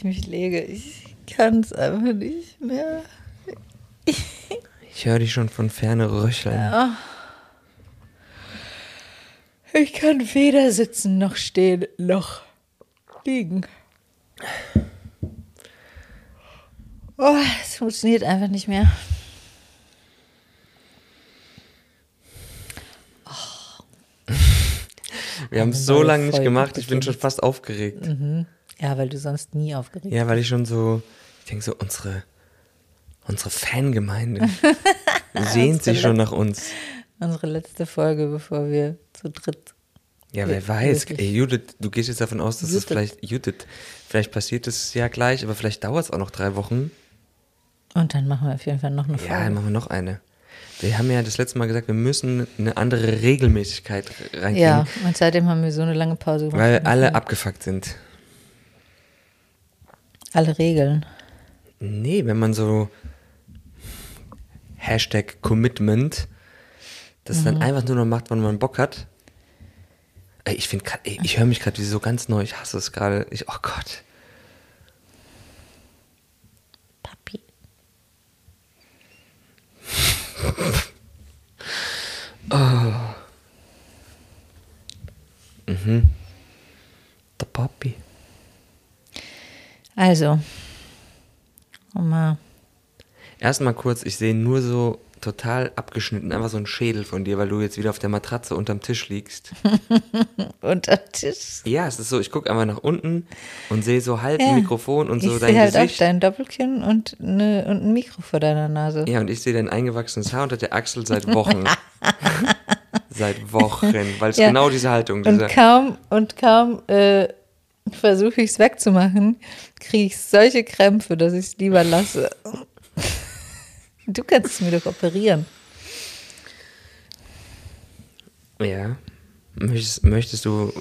ich mich lege, ich kann es einfach nicht mehr. Ich höre dich schon von ferne röcheln. Ich kann weder sitzen noch stehen noch liegen. Oh, es funktioniert einfach nicht mehr. Wir haben es so lange nicht gemacht, ich bin schon fast aufgeregt. Ja, weil du sonst nie aufgeregt Ja, weil ich schon so, ich denke so, unsere, unsere Fangemeinde sehnt sich schon nach uns. Unsere letzte Folge, bevor wir zu dritt. Ja, wer weiß. Ey, Judith, du gehst jetzt davon aus, dass es Judith. vielleicht, Judith, vielleicht passiert es ja gleich, aber vielleicht dauert es auch noch drei Wochen. Und dann machen wir auf jeden Fall noch eine Folge. Ja, dann machen wir noch eine. Wir haben ja das letzte Mal gesagt, wir müssen eine andere Regelmäßigkeit reinkriegen, Ja, und seitdem haben wir so eine lange Pause gemacht. weil alle abgefuckt sind. Alle Regeln. Nee, wenn man so Hashtag Commitment, das Mhm. dann einfach nur noch macht, wann man Bock hat. Ey, ich finde ich höre mich gerade wie so ganz neu, ich hasse es gerade. Ich, oh Gott. Papi. Der Papi. Also, mal Erstmal kurz, ich sehe nur so total abgeschnitten, einfach so ein Schädel von dir, weil du jetzt wieder auf der Matratze unterm Tisch liegst. unter Tisch. ja, es ist so, ich gucke einfach nach unten und sehe so halb Ja. ein Mikrofon und so ich dein sehe halt auch Gesicht. dein Doppelkinn und, ne, und ein Mikro vor deiner Nase. Ja, und ich sehe dein eingewachsenes Haar unter der Achsel seit Wochen. seit Wochen, weil es Ja. genau diese Haltung, Und dieser, kaum, und kaum äh, versuche ich es wegzumachen, kriege ich solche Krämpfe, dass ich es lieber lasse. Du kannst es mir doch operieren. ja. Möchtest, möchtest du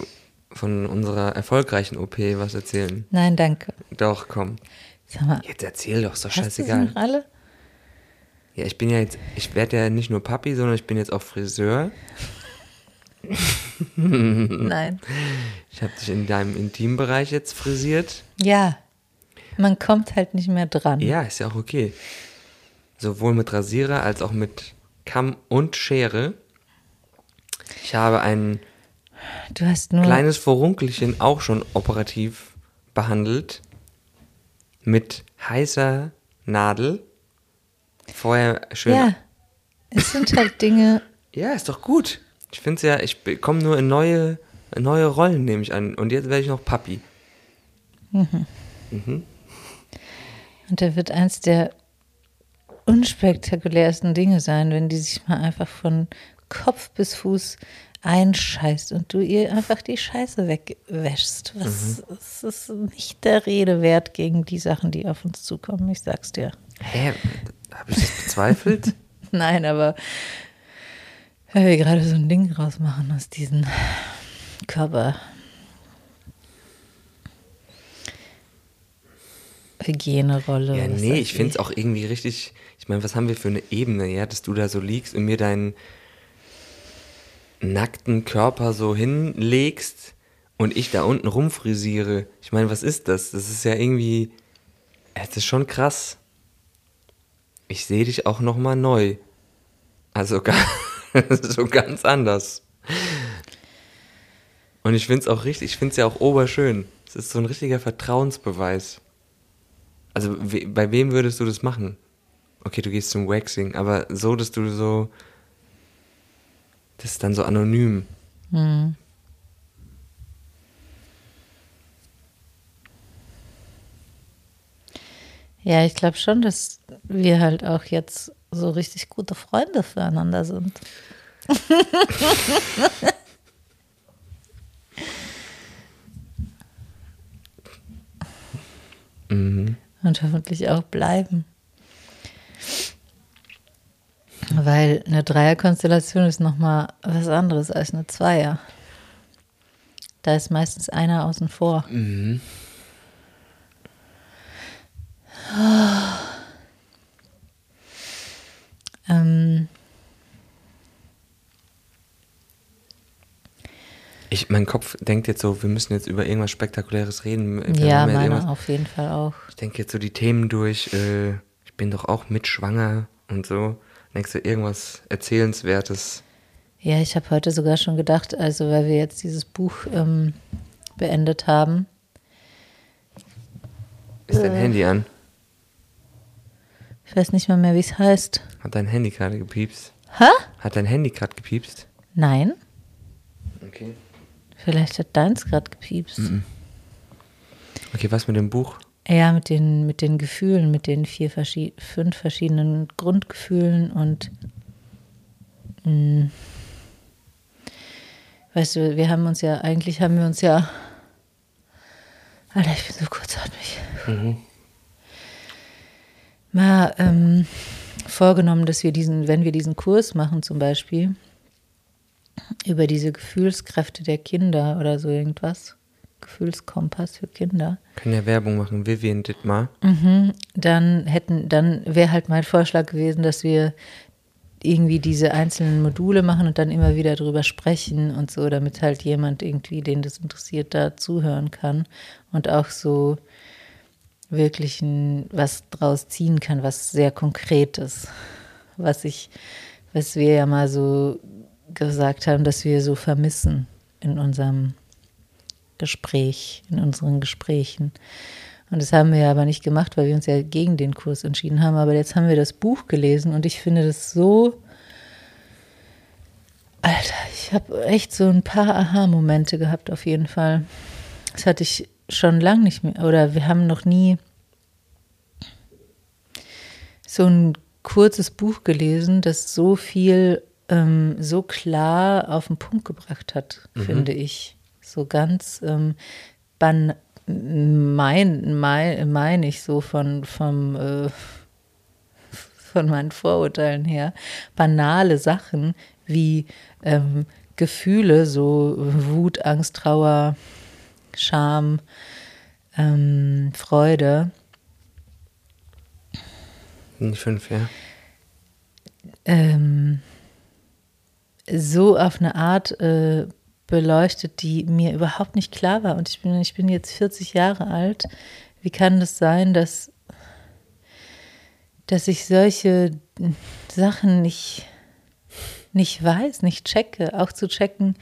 von unserer erfolgreichen OP was erzählen? Nein, danke. Doch, komm. Sag mal, Jetzt erzähl doch, ist doch hast du sie scheißegal. noch alle? Ja, ich bin ja jetzt, ich werde ja nicht nur Papi, sondern ich bin jetzt auch Friseur. Nein. Ich habe dich in deinem Intimbereich jetzt frisiert. Ja, man kommt halt nicht mehr dran. Ja, ist ja auch okay. Sowohl mit Rasierer als auch mit Kamm und Schere. Ich habe ein Du hast nur. kleines Vorunkelchen auch schon operativ behandelt. Mit heißer Nadel. Vorher schön. ja, es sind halt Dinge. Ja, ist doch gut. Ich finde es ja, ich komme nur in neue, in neue Rollen, nehme ich an. Und jetzt werde ich noch Papi. Und da wird eins der unspektakulärsten Dinge sein, wenn die sich mal einfach von Kopf bis Fuß einscheißt und du ihr einfach die Scheiße wegwäschst. Was es ist nicht der Rede wert gegen die Sachen, die auf uns zukommen, ich sag's dir. Hä? Habe ich das bezweifelt? Nein, aber wenn wir gerade so ein Ding rausmachen aus diesen Körper. Hygienerolle. ja, nee, ich finde es auch irgendwie richtig. Ich meine, was haben wir für eine Ebene, ja, dass du da so liegst und mir deinen nackten Körper so hinlegst und ich da unten rumfrisiere. Ich meine, was ist das? Das ist ja irgendwie. Es ist schon krass. Ich sehe dich auch nochmal neu. Also ga- so ganz anders. Und ich finde es auch richtig, ich finde es ja auch oberschön. Es ist so ein richtiger Vertrauensbeweis. Also we bei wem würdest du das machen? Okay, du gehst zum Waxing, aber so, dass du so. Das ist dann so anonym. Ja, ich glaube schon, dass wir halt auch jetzt so richtig gute Freunde füreinander sind. Und hoffentlich auch bleiben. Weil eine Dreierkonstellation ist nochmal was anderes als eine Zweier. Da ist meistens einer außen vor. Ähm, Ich, mein Kopf denkt jetzt so, wir müssen jetzt über irgendwas Spektakuläres reden. Ja, meiner auf jeden Fall auch. Ich denke jetzt so die Themen durch. Äh, ich bin doch auch mitschwanger und so. Denkst du irgendwas Erzählenswertes? Ja, ich habe heute sogar schon gedacht, also weil wir jetzt dieses Buch ähm, beendet haben. Ist dein Äh. Handy an? Ich weiß nicht mal mehr, wie es heißt. Hat dein Handy gerade gepiepst? Hä? Hat dein Handy gerade gepiepst? Nein? Okay. Vielleicht hat deins gerade gepiepst. Okay, was mit dem Buch? Ja, mit den, mit den Gefühlen, mit den vier, verschi- fünf verschiedenen Grundgefühlen und mh, weißt du, wir haben uns ja, eigentlich haben wir uns ja, Alter, ich bin so kurzatmig, mal ähm, vorgenommen, dass wir diesen, wenn wir diesen Kurs machen zum Beispiel, über diese Gefühlskräfte der Kinder oder so irgendwas, Gefühlskompass für Kinder, Können ja Werbung machen. Vivian Dittmar. Mhm, dann hätten, dann wäre halt mein Vorschlag gewesen, dass wir irgendwie diese einzelnen Module machen und dann immer wieder drüber sprechen und so, damit halt jemand irgendwie, den das interessiert, da zuhören kann und auch so wirklich ein, was draus ziehen kann, was sehr konkretes, was ich, was wir ja mal so gesagt haben, dass wir so vermissen in unserem Gespräch, in unseren Gesprächen. Und das haben wir ja aber nicht gemacht, weil wir uns ja gegen den Kurs entschieden haben. Aber jetzt haben wir das Buch gelesen und ich finde das so. Alter, ich habe echt so ein paar Aha-Momente gehabt, auf jeden Fall. Das hatte ich schon lange nicht mehr. Oder wir haben noch nie so ein kurzes Buch gelesen, das so viel ähm, so klar auf den Punkt gebracht hat, finde ich. So ganz ähm, ban mein, mein, mein ich so von, vom, äh, von meinen Vorurteilen her, banale Sachen wie ähm, Gefühle, so Wut, Angst, Trauer, Scham, ähm, Freude, fünf, ja. ähm, so auf eine Art äh, beleuchtet, die mir überhaupt nicht klar war. Und ich bin, ich bin jetzt 40 Jahre alt. Wie kann das sein, dass, dass ich solche Sachen nicht, nicht weiß, nicht checke? Auch zu checken,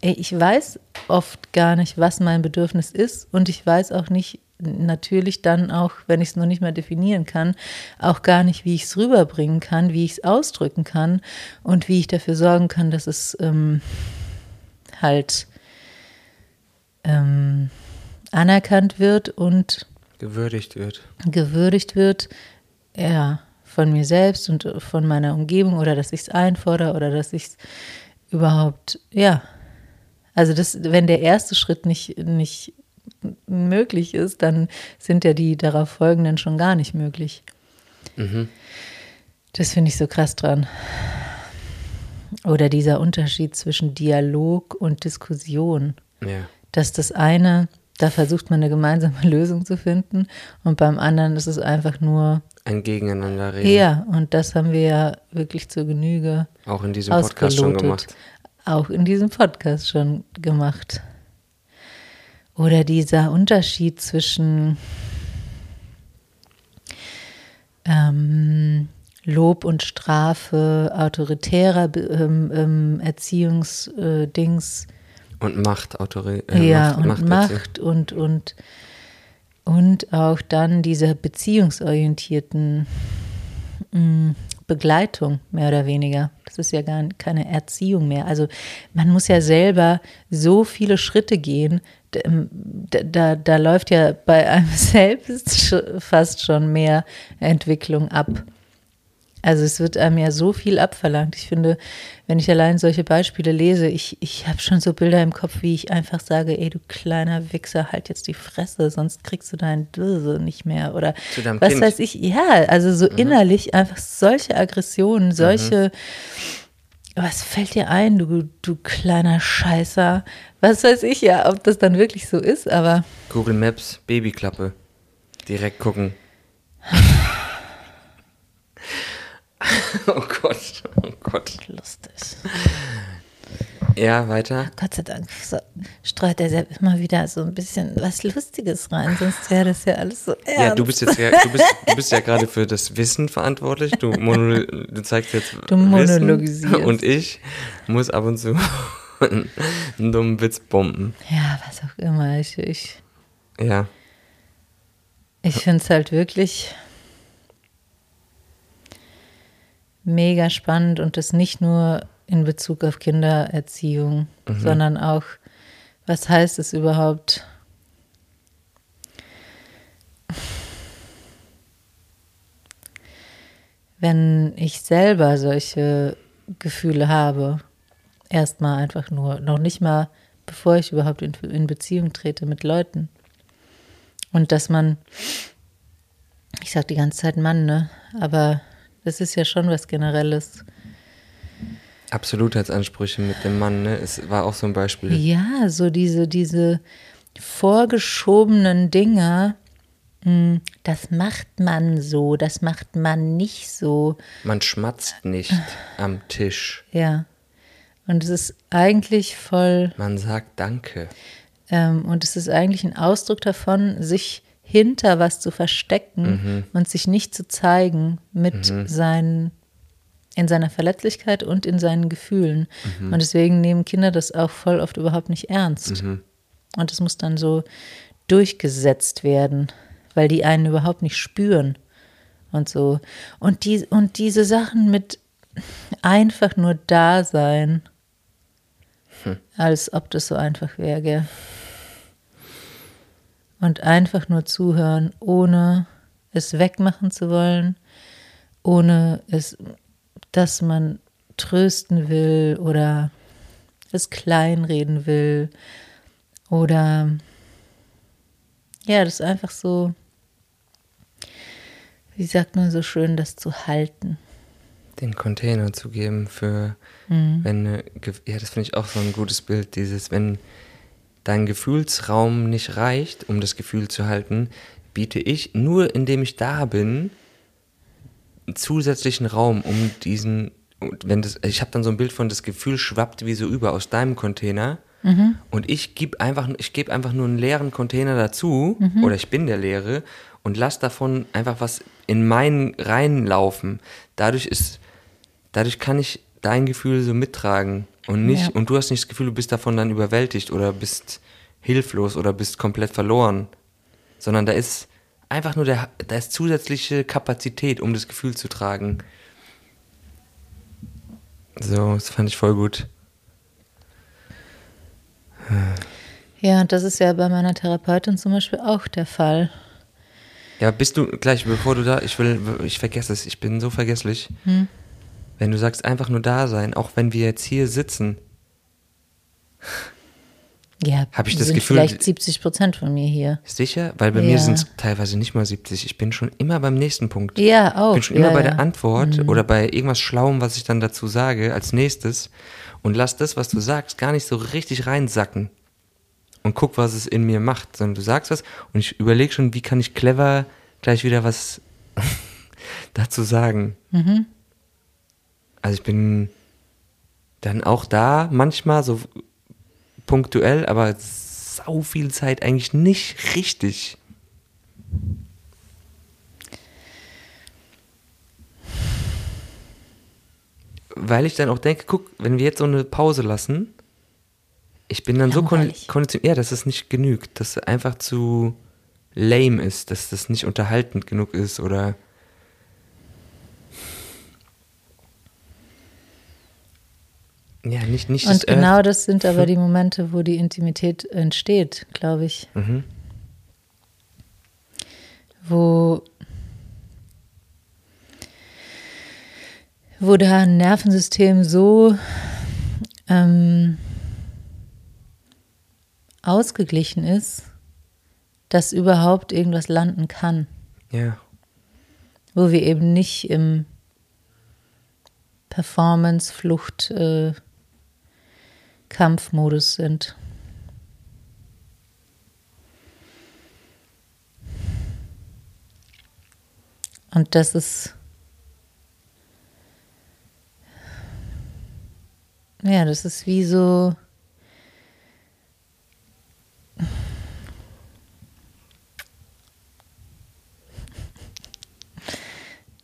ich weiß oft gar nicht, was mein Bedürfnis ist und ich weiß auch nicht, natürlich dann auch, wenn ich es noch nicht mal definieren kann, auch gar nicht, wie ich es rüberbringen kann, wie ich es ausdrücken kann und wie ich dafür sorgen kann, dass es ähm, halt ähm, anerkannt wird und Gewürdigt wird. gewürdigt wird, ja, von mir selbst und von meiner Umgebung oder dass ich es einfordere oder dass ich es überhaupt, ja. Also das, wenn der erste Schritt nicht, nicht möglich ist, dann sind ja die darauf folgenden schon gar nicht möglich. Das finde ich so krass dran. Oder dieser Unterschied zwischen Dialog und Diskussion Ja. dass das eine, da versucht man eine gemeinsame Lösung zu finden und beim anderen ist es einfach nur, Ein Gegeneinander reden. ja, und das haben wir ja wirklich zur Genüge Auch in diesem Podcast schon gemacht. Auch in diesem Podcast schon gemacht. Oder dieser Unterschied zwischen ähm, Lob und Strafe, autoritärer ähm, ähm, Erziehungsdings, Und Macht, Autori äh, ja, Macht, und Macht, Macht, und, und, und auch dann dieser beziehungsorientierten mh, Begleitung, mehr oder weniger. Das ist ja gar keine Erziehung mehr. Also man muss ja selber so viele Schritte gehen. Da, da, da läuft ja bei einem selbst fast schon mehr Entwicklung ab. Also es wird einem ja so viel abverlangt. Ich finde, wenn ich allein solche Beispiele lese, ich, ich habe schon so Bilder im Kopf, wie ich einfach sage, ey du kleiner Wichser, halt jetzt die Fresse, sonst kriegst du deinen Döse nicht mehr. Oder was Kind. weiß ich, ja, also so innerlich einfach solche Aggressionen, solche, was fällt dir ein, du, du kleiner Scheißer? Was weiß ich ja, ob das dann wirklich so ist, aber Google Maps, Babyklappe. Direkt gucken. oh Gott, oh Gott. lustig. Ja, weiter. Gott sei Dank so, streut er ja immer wieder so ein bisschen was Lustiges rein, sonst wäre das ja alles so ernst. Ja, du bist jetzt ja, du bist, du bist ja gerade für das Wissen verantwortlich. Du, mono, du zeigst jetzt Du monologisierst. Wissen und ich muss ab und zu einen dummen Witz bomben. Ja, was auch immer. Ich, ich, Ja. ich finde es halt wirklich mega spannend und das nicht nur in Bezug auf Kindererziehung, sondern auch, was heißt es überhaupt? Wenn ich selber solche Gefühle habe, erstmal einfach nur, noch nicht mal, bevor ich überhaupt in, in Beziehung trete mit Leuten. Und dass man, ich sag die ganze Zeit Mann, ne? Aber das ist ja schon was Generelles. Absolutheitsansprüche mit dem Mann, ne? Es war auch so ein Beispiel. Ja, so diese, diese vorgeschobenen Dinger, mh, das macht man so, das macht man nicht so. Man schmatzt nicht am Tisch. Ja. Und es ist eigentlich voll, Man sagt Danke. ähm, und es ist eigentlich ein Ausdruck davon, sich hinter was zu verstecken und sich nicht zu zeigen mit seinen, in seiner Verletzlichkeit und in seinen Gefühlen. Und deswegen nehmen Kinder das auch voll oft überhaupt nicht ernst. Und es muss dann so durchgesetzt werden, weil die einen überhaupt nicht spüren und so. Und, die, und diese Sachen mit einfach nur da sein, als ob das so einfach wäre, gell? Und einfach nur zuhören, ohne es wegmachen zu wollen, ohne es, dass man trösten will oder es kleinreden will oder ja, das ist einfach so, wie sagt man so schön, das zu halten. Den Container zu geben für, wenn, eine Ge- ja, das finde ich auch so ein gutes Bild, dieses, wenn dein Gefühlsraum nicht reicht, um das Gefühl zu halten, biete ich, nur indem ich da bin, einen zusätzlichen Raum, um diesen, und wenn das, ich habe dann so ein Bild von, das Gefühl schwappt wie so über aus deinem Container. Und ich gebe einfach, ich gebe einfach nur einen leeren Container dazu, oder ich bin der Leere und lass davon einfach was in meinen reinlaufen. Dadurch ist, dadurch kann ich dein Gefühl so mittragen und nicht, Ja. und du hast nicht das Gefühl, du bist davon dann überwältigt oder bist hilflos oder bist komplett verloren, sondern da ist einfach nur der, da ist zusätzliche Kapazität, um das Gefühl zu tragen. So, das fand ich voll gut. Ja, und das ist ja bei meiner Therapeutin zum Beispiel auch der Fall. Ja, bist du gleich, bevor du da, ich will, ich vergesse es, ich bin so vergesslich. Hm. Wenn du sagst, einfach nur da sein, auch wenn wir jetzt hier sitzen, Ja, Hab ich das sind Gefühl- vielleicht 70 Prozent von mir hier. sicher? Weil bei Ja. mir sind es teilweise nicht mal 70. Ich bin schon immer beim nächsten Punkt. Ja, auch. Ich bin schon immer ja, bei ja. der Antwort oder bei irgendwas Schlauem, was ich dann dazu sage, als nächstes und lass das, was du sagst, gar nicht so richtig reinsacken und guck, was es in mir macht, sondern du sagst was und ich überlege schon, wie kann ich clever gleich wieder was dazu sagen. Also ich bin dann auch da manchmal so punktuell, aber sau viel Zeit eigentlich nicht richtig. Weil ich dann auch denke, guck, wenn wir jetzt so eine Pause lassen, ich bin dann so Langweilig. konditioniert, ja, dass es nicht genügt, dass es einfach zu lame ist, dass das nicht unterhaltend genug ist oder ja, nicht, nicht Und genau Earth- das sind aber die Momente, wo die Intimität entsteht, glaube ich. Mhm. Wo, wo da ein Nervensystem so ähm, ausgeglichen ist, dass überhaupt irgendwas landen kann. Ja, Wo wir eben nicht im Performance, Flucht, äh, Kampfmodus sind. Und das ist Ja, das ist wie so.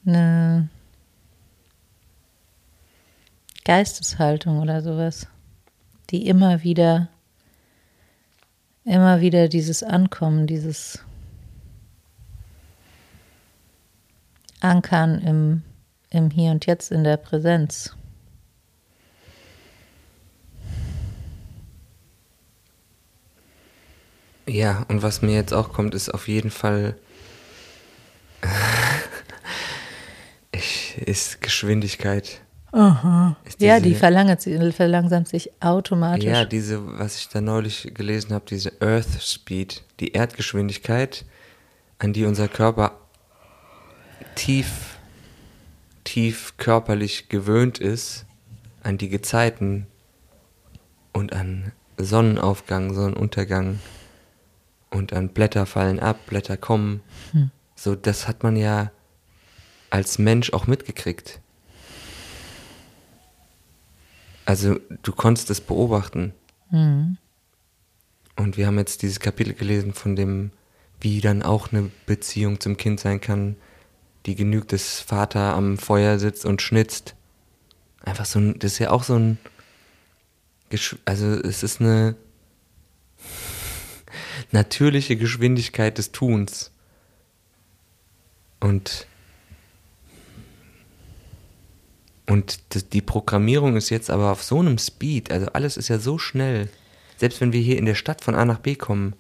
Eine Geisteshaltung oder sowas, die immer wieder, immer wieder dieses Ankommen, dieses Ankern im, im Hier und Jetzt, in der Präsenz. Ja, und was mir jetzt auch kommt, ist auf jeden Fall ich, ist Geschwindigkeit. Aha. Ja, die verlangsamt sich automatisch. Ja, diese, was ich da neulich gelesen habe, diese Earth Speed, die Erdgeschwindigkeit, an die unser Körper tief, tief körperlich gewöhnt ist, an die Gezeiten und an Sonnenaufgang, Sonnenuntergang und an Blätter fallen ab, Blätter kommen. So, das hat man ja als Mensch auch mitgekriegt. Also du konntest es beobachten. Mhm. Und wir haben jetzt dieses Kapitel gelesen von dem, wie dann auch eine Beziehung zum Kind sein kann, die genügt, dass Vater am Feuer sitzt und schnitzt. Einfach so ein, das ist ja auch so ein, also es ist eine natürliche Geschwindigkeit des Tuns. Und und die Programmierung ist jetzt aber auf so einem Speed, also alles ist ja so schnell. Selbst wenn wir hier in der Stadt von A nach B kommen,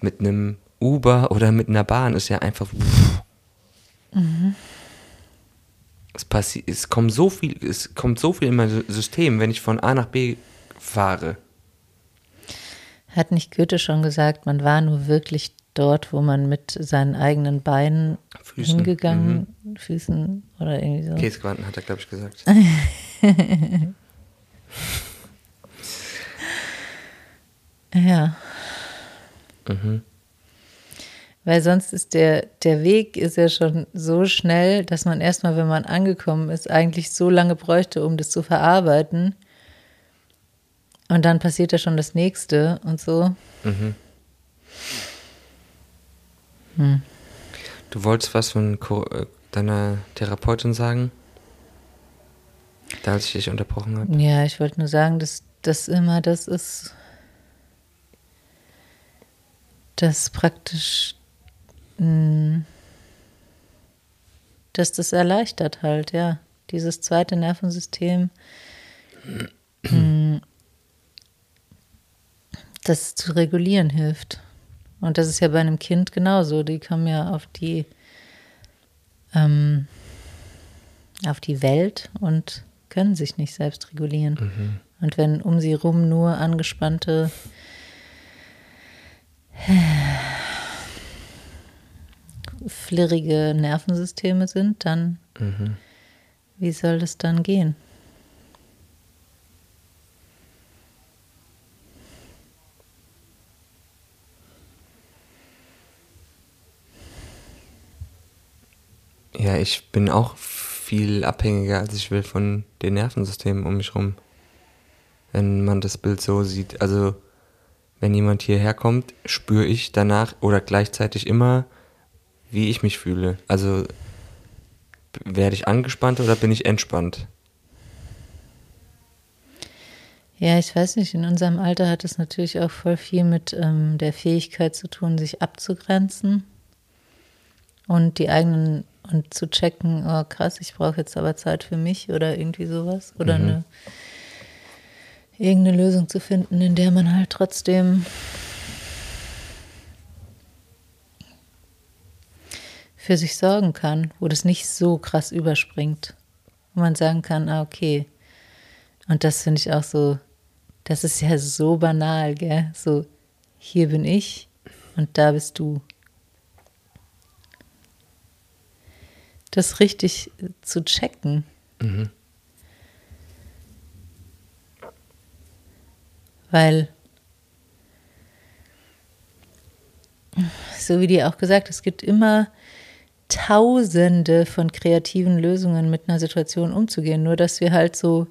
mit einem Uber oder mit einer Bahn, ist ja einfach. Es, passi es kommt so viel, es kommt so viel in mein System, wenn ich von A nach B fahre. Hat nicht Goethe schon gesagt, man war nur wirklich dort, wo man mit seinen eigenen Beinen Füßen, hingegangen, Füßen oder irgendwie so. Käsequanten hat er, glaube ich, gesagt. Ja. Mhm. Weil sonst ist der, der Weg ist ja schon so schnell, dass man erstmal, wenn man angekommen ist, eigentlich so lange bräuchte, um das zu verarbeiten. Und dann passiert ja schon das nächste und so. Mhm. Hm. Du wolltest was von äh, deiner Therapeutin sagen? Da als ich dich unterbrochen habe. Ja, ich wollte nur sagen, dass das immer das ist, dass praktisch, mh, dass das erleichtert halt, ja. Dieses zweite Nervensystem, mh, das zu regulieren hilft. Und das ist ja bei einem Kind genauso. Die kommen ja auf die, ähm, auf die Welt und können sich nicht selbst regulieren. Und wenn um sie rum nur angespannte flirrige Nervensysteme sind, dann Mhm. wie soll das dann gehen? Ja, ich bin auch viel abhängiger, als ich will, von den Nervensystemen um mich rum. Wenn man das Bild so sieht. Also, wenn jemand hierher kommt, spüre ich danach oder gleichzeitig immer, wie ich mich fühle. Also, werde ich angespannt oder bin ich entspannt? Ja, ich weiß nicht, in unserem Alter hat es natürlich auch voll viel mit ähm, der Fähigkeit zu tun, sich abzugrenzen und die eigenen und zu checken, oh krass, ich brauche jetzt aber Zeit für mich oder irgendwie sowas oder Mhm. eine irgendeine Lösung zu finden, in der man halt trotzdem für sich sorgen kann, wo das nicht so krass überspringt, wo man sagen kann, ah okay, und das finde ich auch so, das ist ja so banal, gell? So, hier bin ich und da bist du. Das richtig zu checken. Mhm. Weil, so wie dir auch gesagt, es gibt immer Tausende von kreativen Lösungen mit einer Situation umzugehen. Nur dass wir halt so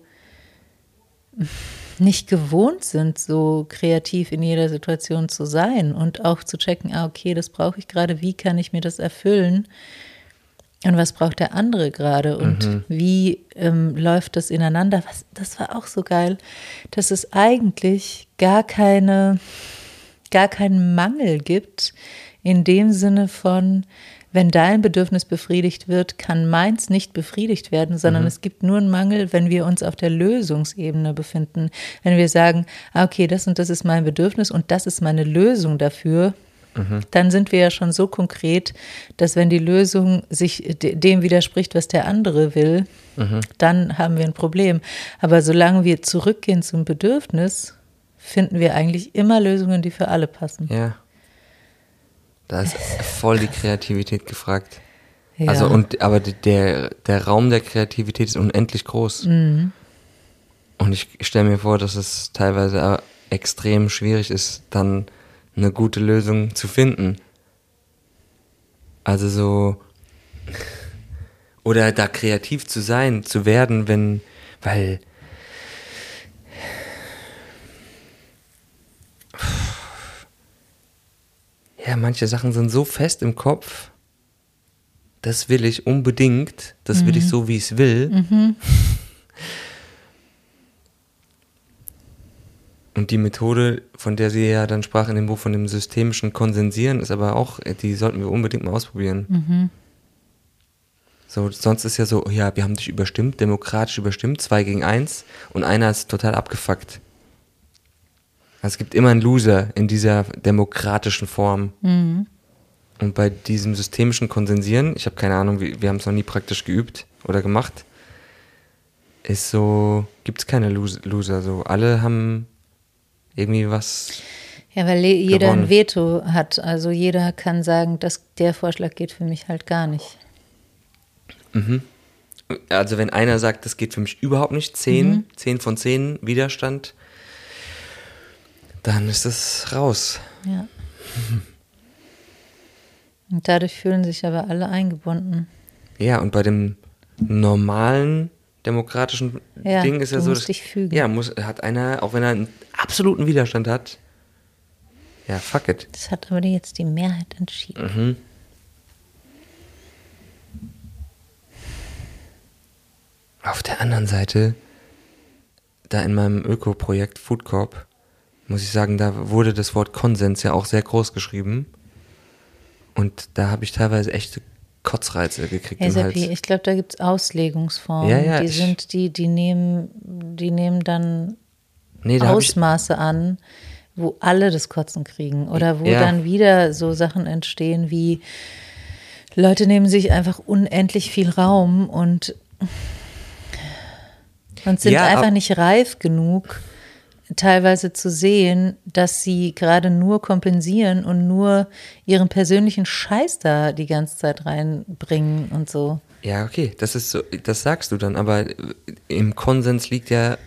nicht gewohnt sind, so kreativ in jeder Situation zu sein und auch zu checken, ah, okay, das brauche ich gerade, wie kann ich mir das erfüllen und was braucht der andere gerade und Mhm. wie ähm, läuft das ineinander. Was, das war auch so geil, dass es eigentlich gar keine, gar keinen Mangel gibt in dem Sinne von, wenn dein Bedürfnis befriedigt wird, kann meins nicht befriedigt werden, sondern es gibt nur einen Mangel, wenn wir uns auf der Lösungsebene befinden. Wenn wir sagen, ah, okay, das und das ist mein Bedürfnis und das ist meine Lösung dafür, dann sind wir ja schon so konkret, dass wenn die Lösung sich de- dem widerspricht, was der andere will, dann haben wir ein Problem. Aber solange wir zurückgehen zum Bedürfnis, finden wir eigentlich immer Lösungen, die für alle passen. Ja. Da ist voll die Kreativität gefragt. Ja. Also und aber der, der Raum der Kreativität ist unendlich groß. Mhm. Und ich stelle mir vor, dass es teilweise äh, extrem schwierig ist, dann eine gute Lösung zu finden. Also so oder da kreativ zu sein, zu werden, wenn weil ja, manche Sachen sind so fest im Kopf. Das will ich unbedingt. Das will ich so, wie ich es will. Und die Methode, von der sie ja dann sprach in dem Buch von dem systemischen Konsensieren, ist aber auch, die sollten wir unbedingt mal ausprobieren. So, sonst ist ja so, ja, wir haben dich überstimmt, demokratisch überstimmt, zwei gegen eins und einer ist total abgefuckt. Also es gibt immer einen Loser in dieser demokratischen Form. Und bei diesem systemischen Konsensieren, ich habe keine Ahnung, wir haben es noch nie praktisch geübt oder gemacht, ist so, gibt es keine Los- Loser. So, alle haben irgendwie was. Ja, weil jeder gewonnen. ein Veto hat. Also jeder kann sagen, dass der Vorschlag geht für mich halt gar nicht. Also wenn einer sagt, das geht für mich überhaupt nicht, 10, 10 von 10 Widerstand, dann ist das raus. Ja. Und dadurch fühlen sich aber alle eingebunden. Ja, und bei dem normalen demokratischen Ja, Ding ist ja so, musst dass- dich fügen. ja, muss, hat einer, auch wenn er einen absoluten Widerstand hat, ja, fuck it. Das hat aber jetzt die Mehrheit entschieden. Mhm. Auf der anderen Seite, da in meinem Öko-Projekt Food Corp, muss ich sagen, da wurde das Wort Konsens ja auch sehr groß geschrieben. Und da habe ich teilweise echte Kotzreize gekriegt Hals. Seppi, ich glaube, da gibt es Auslegungsformen. Ja, ja, die sind, die, die nehmen, die nehmen dann Nee, da Ausmaße an, wo alle das Kotzen kriegen. Oder wo Ja. dann wieder so Sachen entstehen wie Leute nehmen sich einfach unendlich viel Raum und, und sind einfach nicht reif genug, teilweise zu sehen, dass sie gerade nur kompensieren und nur ihren persönlichen Scheiß da die ganze Zeit reinbringen und so. ja, okay, das ist so, das sagst du dann, aber im Konsens liegt ja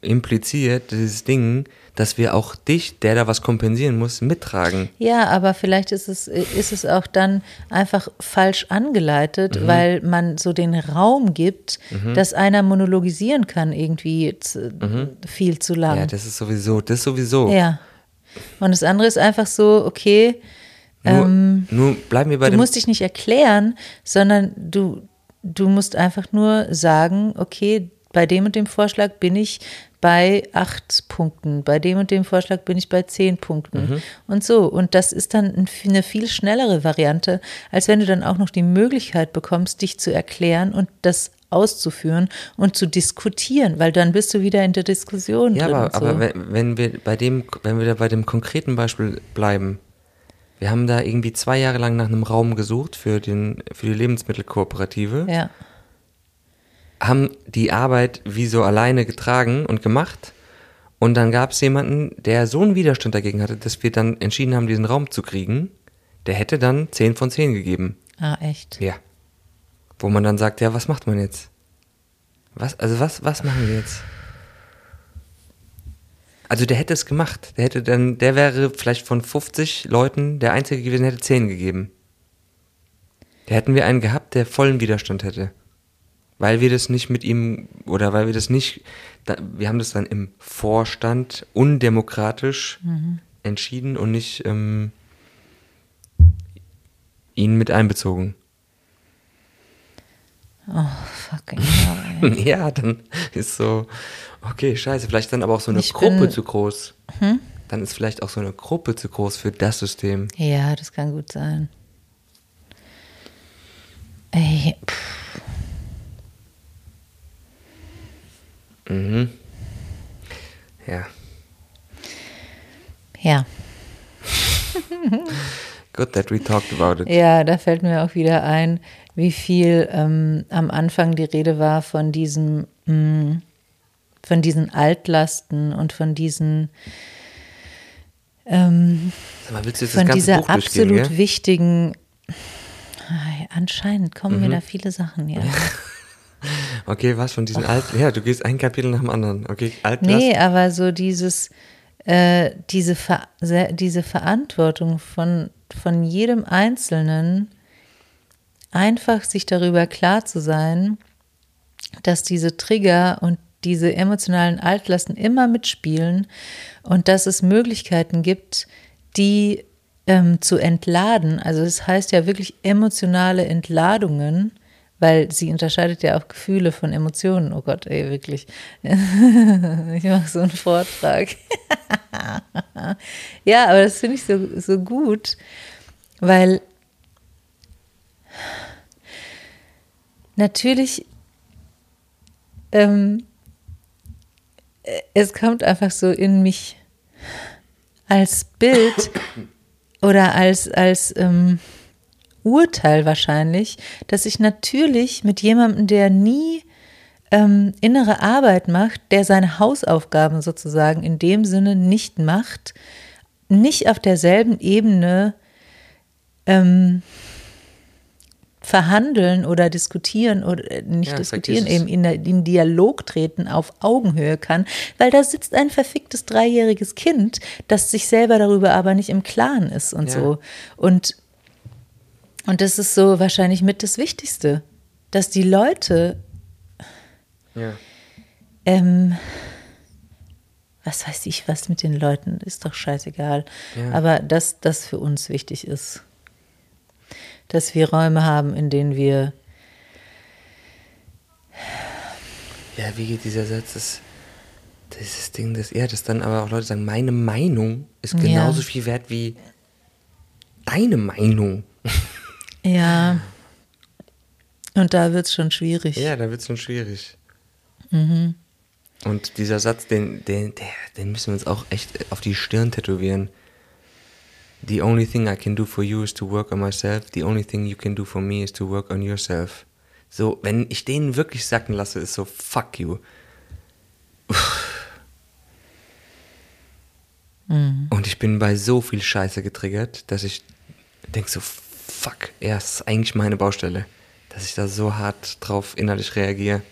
impliziert dieses Ding, dass wir auch dich, der da was kompensieren muss, mittragen. Ja, aber vielleicht ist es, ist es auch dann einfach falsch angeleitet, Mhm. weil man so den Raum gibt, dass einer monologisieren kann, irgendwie zu, viel zu lang. Mhm. Ja, das ist sowieso, das ist sowieso. Ja. Und das andere ist einfach so, okay, Nur, ähm, nur bleiben wir bei du musst dich nicht erklären, sondern du, du musst einfach nur sagen, okay, bei dem und dem Vorschlag bin ich bei acht Punkten, bei dem und dem Vorschlag bin ich bei zehn Punkten Mhm. und so. Und das ist dann ein- eine viel schnellere Variante, als wenn du dann auch noch die Möglichkeit bekommst, dich zu erklären und das auszuführen und zu diskutieren, weil dann bist du wieder in der Diskussion ja, aber, so. aber wenn, wenn wir bei dem, wenn wir da bei dem konkreten Beispiel bleiben, wir haben da irgendwie zwei Jahre lang nach einem Raum gesucht für den, für die Lebensmittelkooperative, ja. Haben die Arbeit wie so alleine getragen und gemacht. Und dann gab es jemanden, der so einen Widerstand dagegen hatte, dass wir dann entschieden haben, diesen Raum zu kriegen. Der hätte dann 10 von 10 gegeben. Ah, echt. Ja. Wo man dann sagt, ja, was macht man jetzt? Was, also was, was machen wir jetzt? Also der hätte es gemacht. Der hätte dann, der wäre vielleicht von 50 Leuten der Einzige gewesen, der hätte 10 gegeben. Da hätten wir einen gehabt, der vollen Widerstand hätte. Weil wir das nicht mit ihm oder weil wir das nicht, da, wir haben das dann im Vorstand undemokratisch entschieden und nicht ähm, ihn mit einbezogen. Oh, fucking hell. Ja, dann ist so, okay, scheiße, vielleicht dann aber auch so eine Ich Gruppe bin- zu groß. Dann ist vielleicht auch so eine Gruppe zu groß für das System. Ja, das kann gut sein. Ey, pff, Ja. ja. Good that we talked about it. Ja, da fällt mir auch wieder ein, wie viel ähm, am Anfang die Rede war von diesem, mh, von diesen Altlasten und von diesen, ähm, Sag mal, du jetzt von dieser Buch absolut wichtigen. Ei, Anscheinend kommen Mhm. mir da viele Sachen, ja. Okay, was von diesen alten? Ja, du gehst ein Kapitel nach dem anderen. Okay, Altlast. Nee, aber so dieses, äh, diese, Ver se- diese Verantwortung von, von jedem Einzelnen, einfach sich darüber klar zu sein, dass diese Trigger und diese emotionalen Altlasten immer mitspielen und dass es Möglichkeiten gibt, die ähm, zu entladen. Also das heißt ja wirklich emotionale Entladungen, weil sie unterscheidet ja auch Gefühle von Emotionen. Oh Gott, ey, wirklich. ich mache so einen Vortrag. ja, aber das finde ich so, so gut, weil natürlich ähm, äh, es kommt einfach so in mich als Bild oder als, als ähm, Urteil wahrscheinlich, dass ich natürlich mit jemandem, der nie ähm, innere Arbeit macht, der seine Hausaufgaben sozusagen in dem Sinne nicht macht, nicht auf derselben Ebene ähm, verhandeln oder diskutieren oder äh, nicht Ja, diskutieren, eben in, in Dialog treten auf Augenhöhe kann, weil da sitzt ein verficktes dreijähriges Kind, das sich selber darüber aber nicht im Klaren ist und Ja. so. Und, und das ist so wahrscheinlich mit das Wichtigste, dass die Leute Ja. ähm, was weiß ich, was mit den Leuten, ist doch scheißegal. Ja. Aber dass das für uns wichtig ist. Dass wir Räume haben, in denen wir, Ja, wie geht dieser Satz? Das, dieses Ding, das, ja, dass dann aber auch Leute sagen, meine Meinung ist Ja. genauso viel wert wie deine Meinung. Ja, und da wird es schon schwierig. Ja, da wird es schon schwierig. Mhm. Und dieser Satz, den, den, den müssen wir uns auch echt auf die Stirn tätowieren. The only thing I can do for you is to work on myself. The only thing you can do for me is to work on yourself. So, wenn ich den wirklich sacken lasse, ist so, fuck you. Und ich bin bei so viel Scheiße getriggert, dass ich denke so, fuck, er ist eigentlich meine Baustelle. Dass ich da so hart drauf innerlich reagiere.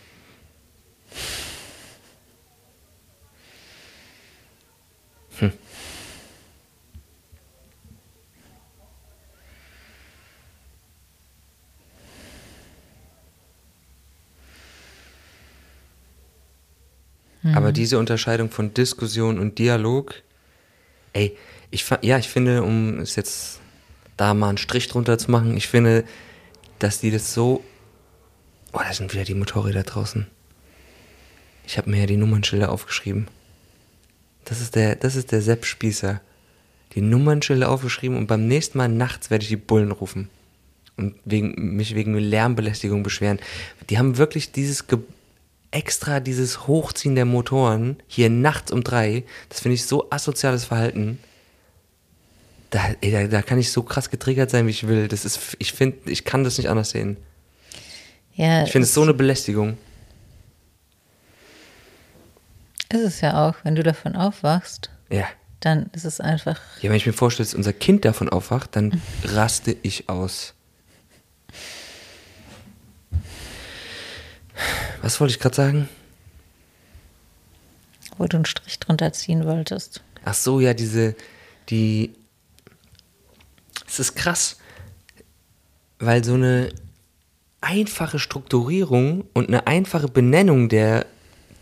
Aber diese Unterscheidung von Diskussion und Dialog, ey, ich ja, ich finde, um es jetzt da mal einen Strich drunter zu machen, ich finde, dass die das so. Oh, da sind wieder die Motorräder draußen. Ich habe mir ja die Nummernschilder aufgeschrieben. Das ist der, das ist der Sepp Spießer. Die Nummernschilder aufgeschrieben und beim nächsten Mal nachts werde ich die Bullen rufen und wegen, mich wegen Lärmbelästigung beschweren. Die haben wirklich dieses Ge extra dieses Hochziehen der Motoren hier nachts um drei. Das finde ich so asoziales Verhalten. Da, ey, da, da kann ich so krass getriggert sein, wie ich will. Das ist, ich finde, ich kann das nicht anders sehen. Ja, Ich finde es so eine Belästigung. ist es ja auch, wenn du davon aufwachst, Ja. dann ist es einfach, Ja, wenn ich mir vorstelle, dass unser Kind davon aufwacht, dann raste ich aus. Was wollte ich gerade sagen? wo du einen Strich drunter ziehen wolltest. Ach so, ja, diese, die, ist krass, weil so eine, einfache Strukturierung und eine einfache Benennung der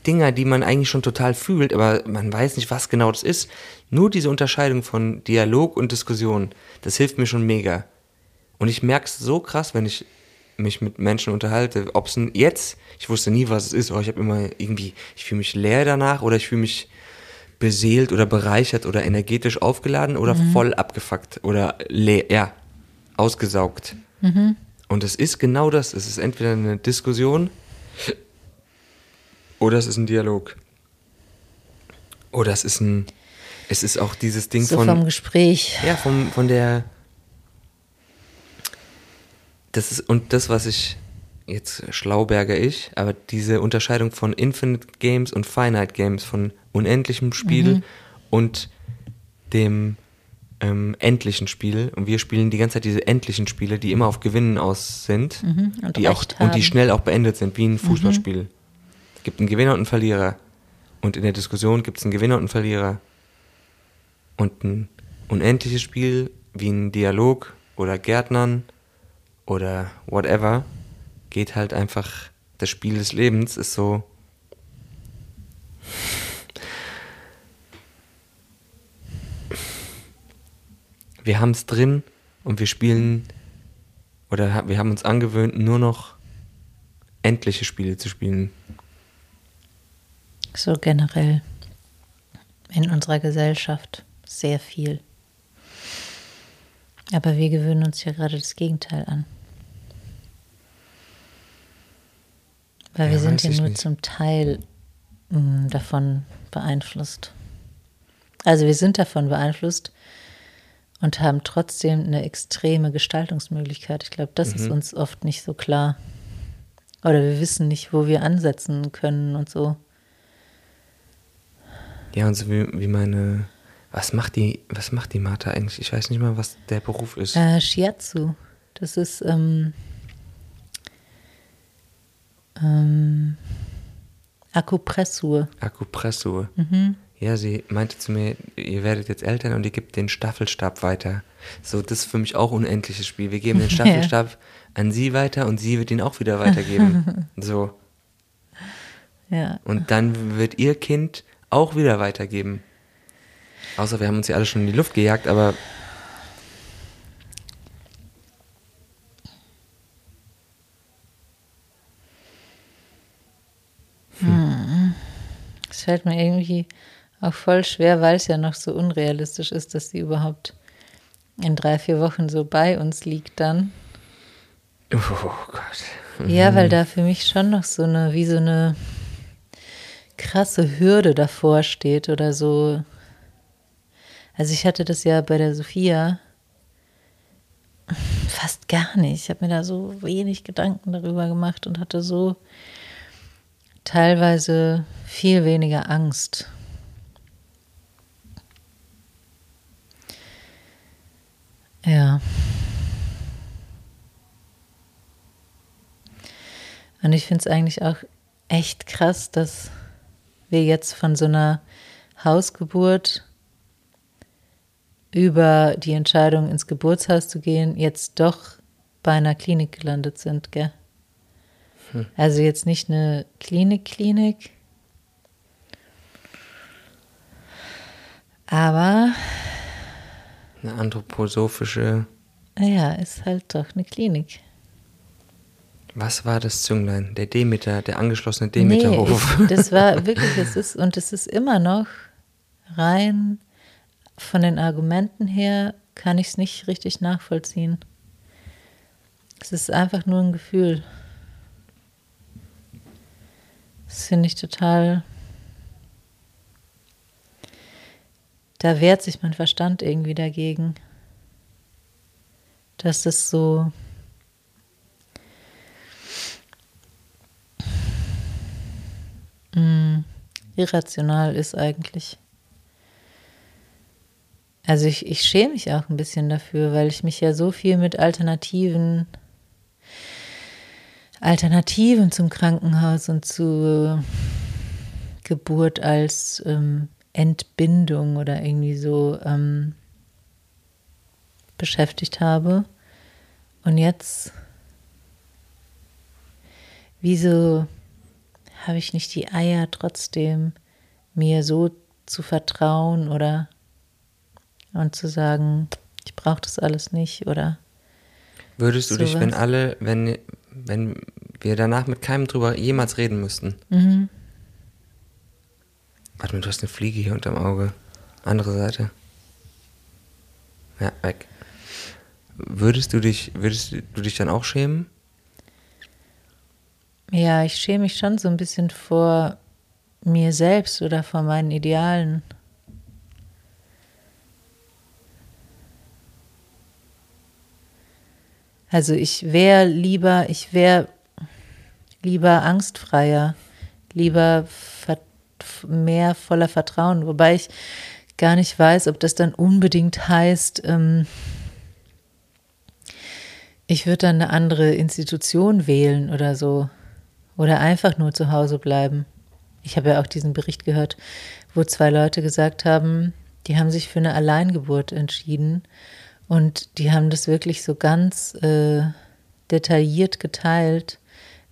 Dinger, die man eigentlich schon total fühlt, aber man weiß nicht, was genau das ist. Nur diese Unterscheidung von Dialog und Diskussion, das hilft mir schon mega. Und ich merke es so krass, wenn ich mich mit Menschen unterhalte, ob es jetzt, ich wusste nie, was es ist, aber ich habe immer irgendwie, ich fühle mich leer danach oder ich fühle mich beseelt oder bereichert oder energetisch aufgeladen oder mhm. voll abgefuckt oder leer, ja, ausgesaugt. Mhm. Und es ist genau das. Es ist entweder eine Diskussion oder es ist ein Dialog. Oder es ist ein, es ist auch dieses Ding so von. vom Gespräch. Ja, vom, von der. Das ist, und das, was ich, jetzt Schlauberger ich, aber diese Unterscheidung von Infinite Games und Finite Games, von unendlichem Spiel mhm. und dem ähm, endlichen Spiel. Und wir spielen die ganze Zeit diese endlichen Spiele, die immer auf Gewinnen aus sind. Mhm. Und, die auch, und die schnell auch beendet sind, wie ein mhm. Fußballspiel. Mhm. Es gibt einen Gewinner und einen Verlierer. Und in der Diskussion gibt es einen Gewinner und einen Verlierer. Und ein unendliches Spiel, wie ein Dialog oder Gärtnern oder whatever, geht halt einfach, das Spiel des Lebens ist so. Wir haben es drin und wir spielen, oder wir haben uns angewöhnt, nur noch endliche Spiele zu spielen. So generell in unserer Gesellschaft sehr viel. Aber wir gewöhnen uns ja gerade das Gegenteil an. Weil ja, wir sind ja nur nicht. zum Teil mh, mm, davon beeinflusst. Also wir sind davon beeinflusst und haben trotzdem eine extreme Gestaltungsmöglichkeit. Ich glaube, das mhm. ist uns oft nicht so klar. Oder wir wissen nicht, wo wir ansetzen können und so. Ja, und so wie, wie meine. Was macht die, was macht die Martha eigentlich? Ich weiß nicht mal, was der Beruf ist. Äh, Shiatsu. Das ist ähm, ähm, Akupressur. Akupressur. Mhm. Ja, sie meinte zu mir, ihr werdet jetzt Eltern und ihr gebt den Staffelstab weiter. So, das ist für mich auch unendliches Spiel. Wir geben den Staffelstab ja. an sie weiter und sie wird ihn auch wieder weitergeben. so. Ja. Und dann wird ihr Kind auch wieder weitergeben. Außer wir haben uns ja alle schon in die Luft gejagt, aber Es fällt mir irgendwie auch voll schwer, weil es ja noch so unrealistisch ist, dass sie überhaupt in drei, vier Wochen so bei uns liegt dann. Oh Gott. Mhm. Ja, weil da für mich schon noch so eine, wie so eine krasse Hürde davor steht oder so. Also ich hatte das ja bei der Sophia fast gar nicht. Ich habe mir da so wenig Gedanken darüber gemacht und hatte so teilweise viel weniger Angst. Ja. Und ich finde es eigentlich auch echt krass, dass wir jetzt von so einer Hausgeburt über die Entscheidung ins Geburtshaus zu gehen, jetzt doch bei einer Klinik gelandet sind, gell? Hm. Also jetzt nicht eine Klinik-Klinik, aber eine anthroposophische. Ja, ist halt doch eine Klinik. Was war das Zünglein? Der Demeter, der angeschlossene Demeterhof. Nee, das war wirklich, es ist, und es ist immer noch rein von den Argumenten her, kann ich es nicht richtig nachvollziehen. Es ist einfach nur ein Gefühl. Das finde ich total. Da wehrt sich mein Verstand irgendwie dagegen. Dass das so. Mh, mm, irrational ist eigentlich. Also ich, ich schäme mich auch ein bisschen dafür, weil ich mich ja so viel mit Alternativen Alternativen zum Krankenhaus und zu Geburt als ähm, Entbindung oder irgendwie so ähm, beschäftigt habe. Und jetzt wieso habe ich nicht die Eier trotzdem, mir so zu vertrauen oder und zu sagen, ich brauche das alles nicht oder Würdest du dich, sowas. wenn alle, wenn, wenn wir danach mit keinem drüber jemals reden müssten? Mhm. Warte du hast eine Fliege hier unterm Auge. Andere Seite. Ja, weg. Würdest du dich, würdest du dich dann auch schämen? Ja, ich schäme mich schon so ein bisschen vor mir selbst oder vor meinen Idealen. Also ich wäre lieber, ich wäre lieber angstfreier, lieber ver mehr voller Vertrauen, wobei ich gar nicht weiß, ob das dann unbedingt heißt, ähm, ich würde dann eine andere Institution wählen oder so. Oder einfach nur zu Hause bleiben. Ich habe ja auch diesen Bericht gehört, wo zwei Leute gesagt haben, die haben sich für eine Alleingeburt entschieden und die haben das wirklich so ganz äh, detailliert geteilt,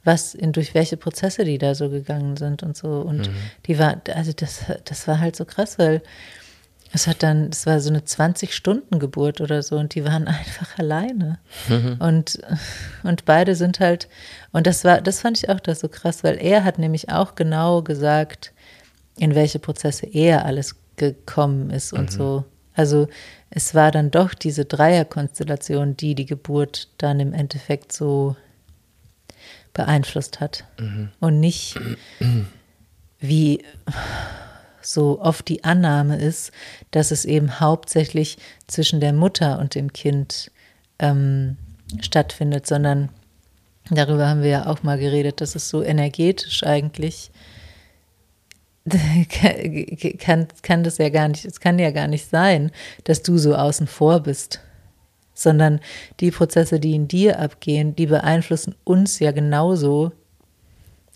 was in durch welche Prozesse die da so gegangen sind und so. Und die war, also das, das war halt so krass, weil es hat dann, es war so eine 20-Stunden-Geburt oder so und die waren einfach alleine. Und, und beide sind halt, und das war, das fand ich auch das so krass, weil er hat nämlich auch genau gesagt, in welche Prozesse er alles gekommen ist und so. Also es war dann doch diese Dreierkonstellation, die die Geburt dann im Endeffekt so beeinflusst hat. Und nicht wie so oft die Annahme ist, dass es eben hauptsächlich zwischen der Mutter und dem Kind ähm, stattfindet, sondern darüber haben wir ja auch mal geredet, dass es so energetisch eigentlich kann, kann das ja gar nicht, es kann ja gar nicht sein, dass du so außen vor bist, sondern die Prozesse, die in dir abgehen, die beeinflussen uns ja genauso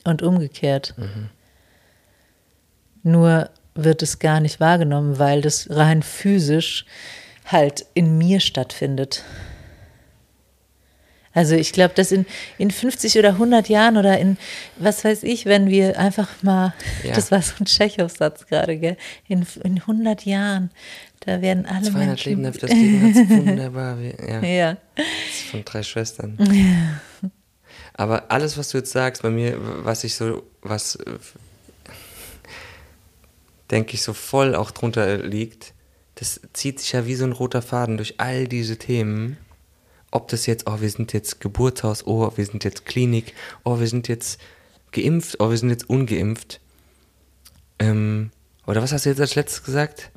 und umgekehrt. Nur wird es gar nicht wahrgenommen, weil das rein physisch halt in mir stattfindet. Also ich glaube, dass in, in 50 oder 100 Jahren oder in, was weiß ich, wenn wir einfach mal, Ja. das war so ein Tschechow-Satz gerade, gell, in, in 100 Jahren, da werden alle 200 Menschen... Leben, das Leben wunderbar. Ja, Ja, das ist von drei Schwestern. Aber alles, was du jetzt sagst, bei mir, was ich so, was denke ich so voll auch drunter liegt, das zieht sich ja wie so ein roter Faden durch all diese Themen. Ob das jetzt, oh, wir sind jetzt Geburtshaus, oh, wir sind jetzt Klinik, oh, wir sind jetzt geimpft, oh, wir sind jetzt ungeimpft. Ähm, oder was hast du jetzt als letztes gesagt?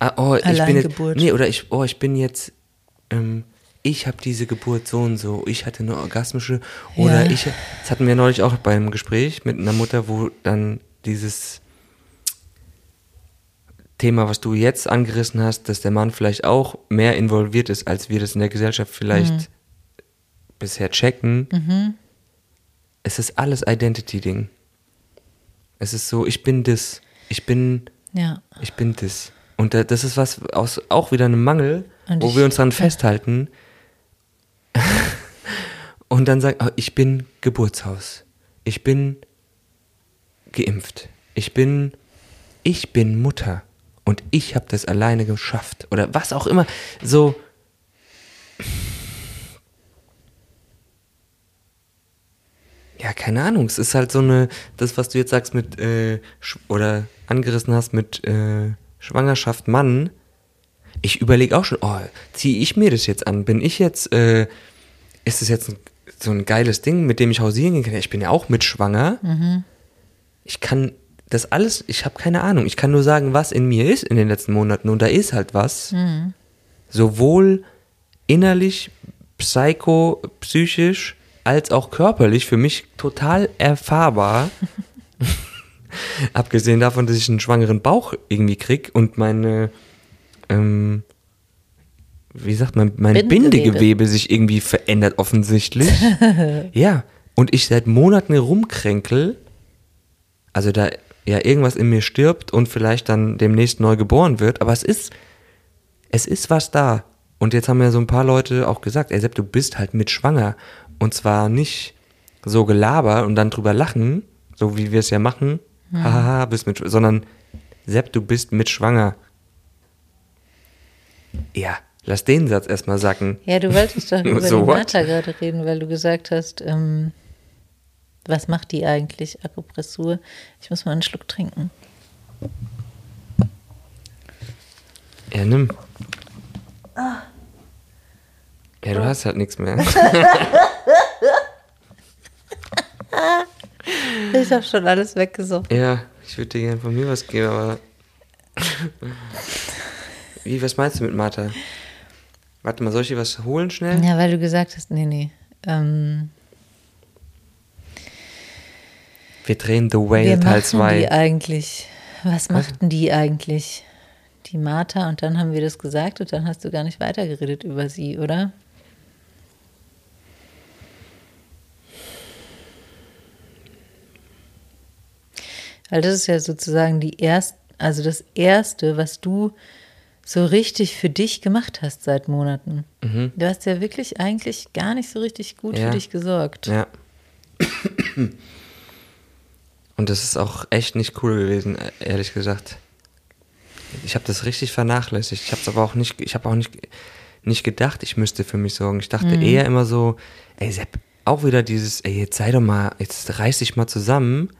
Ah, oh, ich bin jetzt, nee, oder ich, oh, ich bin jetzt, ähm, ich habe diese Geburt so und so, ich hatte eine orgasmische, oder Ja. ich, das hatten wir neulich auch bei einem Gespräch mit einer Mutter, wo dann dieses Thema, was du jetzt angerissen hast, dass der Mann vielleicht auch mehr involviert ist, als wir das in der Gesellschaft vielleicht bisher checken. Es ist alles Identity-Ding. Es ist so, ich bin das, ich bin, ja. ich bin das. Und da- das ist was aus auch wieder einem Mangel, Und wo wir uns dran festhalten. und dann sagen, oh, ich bin Geburtshaus. Ich bin geimpft. Ich bin, ich bin Mutter. Und ich habe das alleine geschafft. Oder was auch immer. So. Ja, keine Ahnung. Es ist halt so eine, das, was du jetzt sagst mit, äh, oder angerissen hast mit äh, Schwangerschaft Mann. Ich überlege auch schon, oh, ziehe ich mir das jetzt an? Bin ich jetzt, äh, ist das jetzt ein, so ein geiles Ding, mit dem ich hausieren gehen kann? Ich bin ja auch mit schwanger. Ich kann das alles, ich habe keine Ahnung. Ich kann nur sagen, was in mir ist in den letzten Monaten. Und da ist halt was. Sowohl innerlich, psycho, psychisch, als auch körperlich für mich total erfahrbar. Abgesehen davon, dass ich einen schwangeren Bauch irgendwie krieg und meine, ähm, wie sagt man, mein Bindegewebe. Bindegewebe sich irgendwie verändert offensichtlich. ja, und ich seit Monaten rumkränkel, also da ja irgendwas in mir stirbt und vielleicht dann demnächst neu geboren wird, aber es ist, es ist was da. Und jetzt haben ja so ein paar Leute auch gesagt, ey Sepp, du bist halt mit schwanger. Und zwar nicht so Gelaber und dann drüber lachen, so wie wir es ja machen, haha, bist mit, sondern Sepp, du bist mit schwanger. Ja, lass den Satz erstmal sacken. Ja, du wolltest doch über So? Martha gerade reden, weil du gesagt hast, ähm, was macht die eigentlich, Akupressur? Ich muss mal einen Schluck trinken. Ja, nimm. Ja, du hast halt nichts mehr. Ich habe schon alles weggesucht. Ja, ich würde dir gerne von mir was geben, aber. Wie, was meinst du mit Martha? Warte mal, soll ich dir was holen schnell? Ja, weil du gesagt hast, nee, nee. Ähm, Wir drehen The wir Whale Teil machen 2. die eigentlich. Was machten die eigentlich? Die Martha und dann haben wir das gesagt und dann hast du gar nicht weitergeredet über sie, oder? Weil das ist ja sozusagen die erst, also das erste, was du so richtig für dich gemacht hast seit Monaten. Du hast ja wirklich eigentlich gar nicht so richtig gut Ja. für dich gesorgt. Ja. Und das ist auch echt nicht cool gewesen, ehrlich gesagt. Ich habe das richtig vernachlässigt. Ich habe aber auch nicht, ich habe auch nicht, nicht gedacht, ich müsste für mich sorgen. Ich dachte eher immer so, ey Sepp, auch wieder dieses, ey, jetzt sei doch mal, jetzt reiß dich mal zusammen,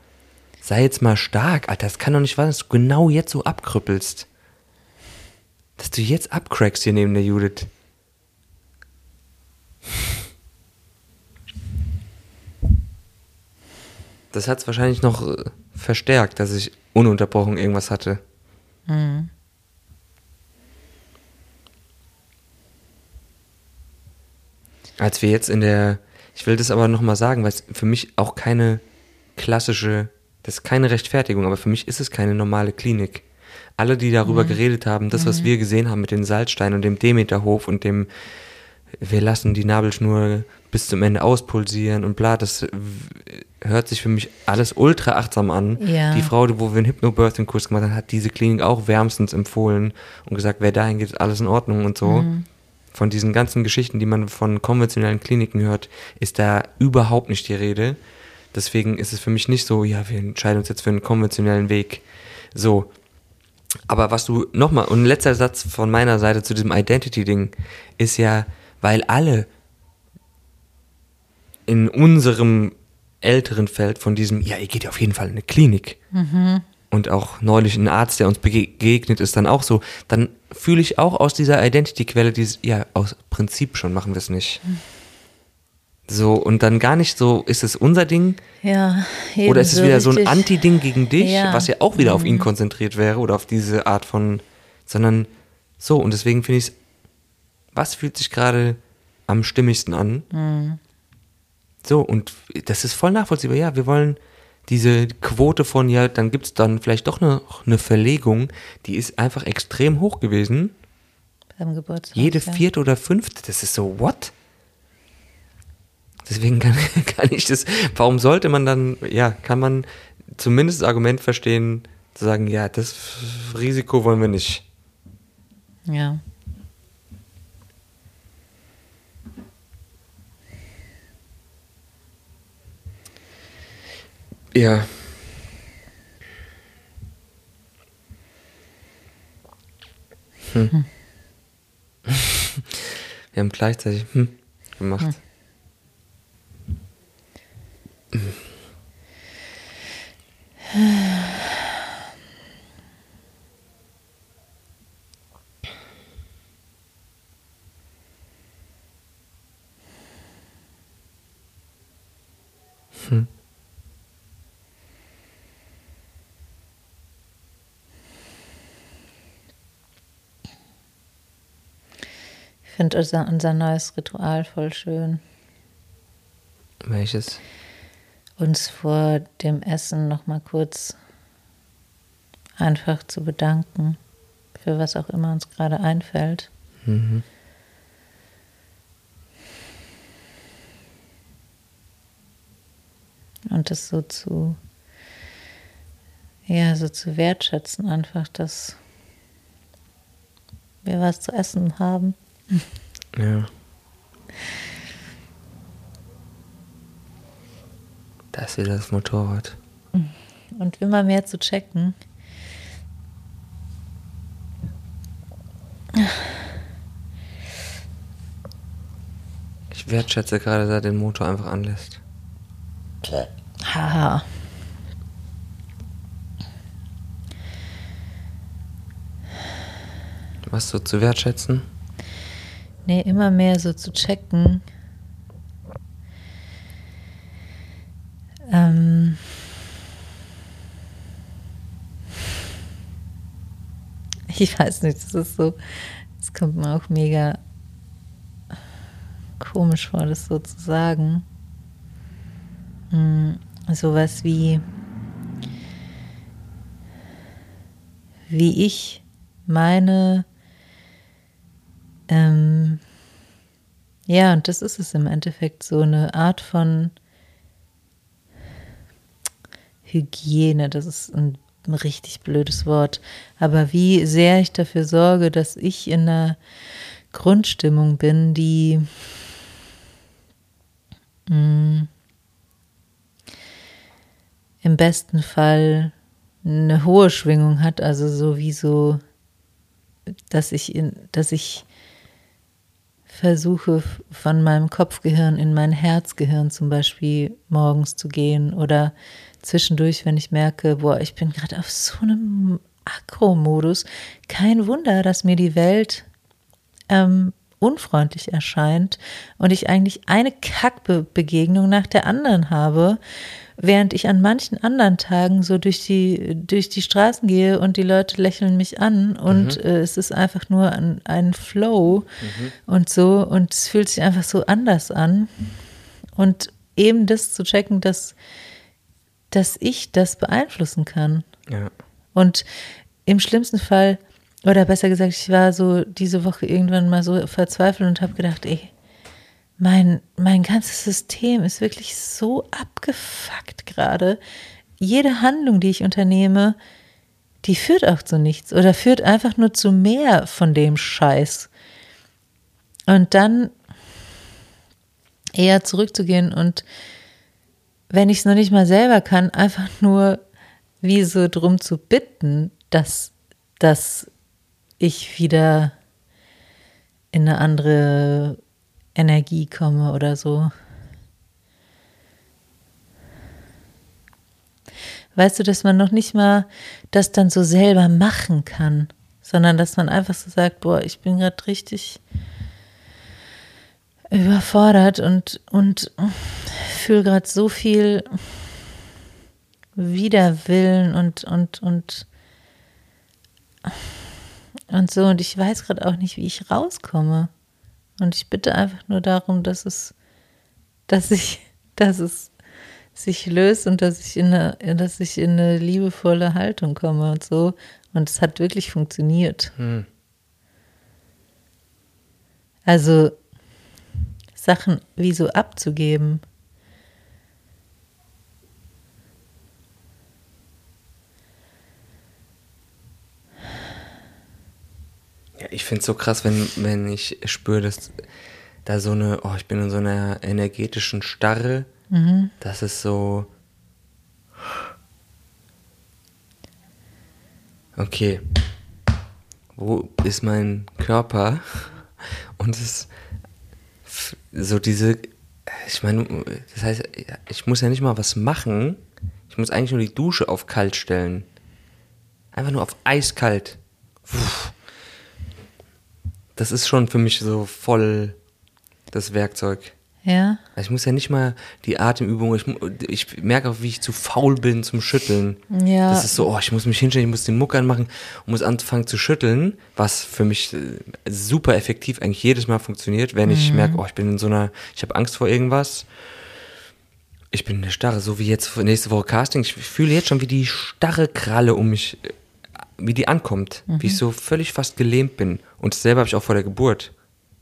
sei jetzt mal stark, Alter. Das kann doch nicht wahr sein, dass du genau jetzt so abkrüppelst. Dass du jetzt abcrackst hier neben der Judith. Das hat es wahrscheinlich noch äh, verstärkt, dass ich ununterbrochen irgendwas hatte. Als wir jetzt in der, ich will das aber nochmal sagen, weil es für mich auch keine klassische, das ist keine Rechtfertigung, aber für mich ist es keine normale Klinik. Alle, die darüber geredet haben, das, was wir gesehen haben mit den Salzsteinen und dem Demeterhof und dem, wir lassen die Nabelschnur bis zum Ende auspulsieren und bla, das hört sich für mich alles ultra achtsam an. Ja. Die Frau, wo wir einen Hypnobirthing-Kurs gemacht haben, hat diese Klinik auch wärmstens empfohlen und gesagt, wer dahin geht, ist alles in Ordnung und so. Von diesen ganzen Geschichten, die man von konventionellen Kliniken hört, ist da überhaupt nicht die Rede. Deswegen ist es für mich nicht so, ja, wir entscheiden uns jetzt für einen konventionellen Weg. So. Aber was du nochmal, und ein letzter Satz von meiner Seite zu diesem Identity-Ding ist ja, weil alle in unserem älteren Feld von diesem, ja, ihr geht ja auf jeden Fall in eine Klinik. Und auch neulich ein Arzt, der uns begegnet ist, dann auch so, dann fühle ich auch aus dieser Identity-Quelle dieses, ja, aus Prinzip schon machen wir es nicht. So, und dann gar nicht so, ist es unser Ding? Ja, Oder ist es wieder so ein richtig. Anti-Ding gegen dich, Ja. Mhm. was ja auch wieder auf ihn konzentriert wäre oder auf diese Art von, sondern so, und deswegen finde ich es, was fühlt sich gerade am stimmigsten an? Mhm. So, und das ist voll nachvollziehbar. Ja, wir wollen diese Quote von, ja, dann gibt es dann vielleicht doch eine, eine Verlegung, die ist einfach extrem hoch gewesen. beim Geburtstag. Jede ja. vierte oder fünfte, das ist so, what? Deswegen kann, kann ich das, warum sollte man dann, ja, kann man zumindest das Argument verstehen, zu sagen, ja, das Risiko wollen wir nicht. Ja. Ja. Hm. Wir haben gleichzeitig hm gemacht. Ich finde unser, unser neues Ritual voll schön. Welches? Uns vor dem Essen noch mal kurz einfach zu bedanken für was auch immer uns gerade einfällt. Und das so zu, ja, so zu wertschätzen, einfach, dass wir was zu essen haben. Ja. Da ist wieder das Motorrad. Und immer mehr zu checken. Ich wertschätze gerade, dass er den Motor einfach anlässt. Haha. Was so zu wertschätzen? Nee, immer mehr so zu checken. Ähm. Ich weiß nicht, das ist so, es kommt mir auch mega komisch vor, das so zu sagen. Hm, sowas wie, wie ich meine, ähm, ja, und das ist es im Endeffekt, so eine Art von Hygiene, das ist ein, richtig blödes Wort, aber wie sehr ich dafür sorge, dass ich in einer Grundstimmung bin, die mh, im besten Fall eine hohe Schwingung hat, also so wie so, dass ich in, dass ich versuche von meinem Kopfgehirn in mein Herzgehirn zum Beispiel morgens zu gehen oder zwischendurch, wenn ich merke, boah, ich bin gerade auf so einem Akro-Modus. Kein Wunder, dass mir die Welt ähm, unfreundlich erscheint und ich eigentlich eine Kackbegegnung nach der anderen habe, während ich an manchen anderen Tagen so durch die, durch die Straßen gehe und die Leute lächeln mich an und mhm. äh, es ist einfach nur ein, ein Flow mhm. und so und es fühlt sich einfach so anders an. Und eben das zu checken, dass, dass ich das beeinflussen kann. Ja. Und im schlimmsten Fall, oder besser gesagt, ich war so diese Woche irgendwann mal so verzweifelt und habe gedacht, ey, mein, mein ganzes System ist wirklich so abgefuckt gerade. Jede Handlung, die ich unternehme, die führt auch zu nichts oder führt einfach nur zu mehr von dem Scheiß. Und dann eher zurückzugehen und wenn ich es noch nicht mal selber kann, einfach nur wie so drum zu bitten, dass, dass ich wieder in eine andere Energie komme oder so. Weißt du, dass man noch nicht mal das dann so selber machen kann, sondern dass man einfach so sagt, boah, ich bin gerade richtig überfordert und, und fühle gerade so viel Widerwillen und, und, und, und so. Und ich weiß gerade auch nicht, wie ich rauskomme. Und ich bitte einfach nur darum, dass es, dass ich, dass es sich löst und dass ich in eine, dass ich in eine liebevolle Haltung komme und so. Und es hat wirklich funktioniert. Hm. Also Sachen wie so abzugeben. Ja, ich finde es so krass, wenn, wenn ich spüre, dass da so eine, oh, ich bin in so einer energetischen Starre. Mhm. Das ist so. Okay. Wo ist mein Körper? Und es so diese. Ich meine, das heißt, ich muss ja nicht mal was machen. Ich muss eigentlich nur die Dusche auf kalt stellen. Einfach nur auf eiskalt. Puh das ist schon für mich so voll das Werkzeug. Ja. Also ich muss ja nicht mal die Atemübung, ich, ich merke auch, wie ich zu faul bin zum Schütteln. Ja. Das ist so, oh, ich muss mich hinstellen, ich muss den Muck anmachen und muss anfangen zu schütteln, was für mich äh, super effektiv eigentlich jedes Mal funktioniert, wenn ich mhm. merke, oh, ich bin in so einer, ich habe Angst vor irgendwas. Ich bin in der Starre, so wie jetzt nächste Woche Casting. Ich fühle jetzt schon, wie die starre Kralle um mich äh, wie die ankommt, mhm. wie ich so völlig fast gelähmt bin. Und dasselbe habe ich auch vor der Geburt.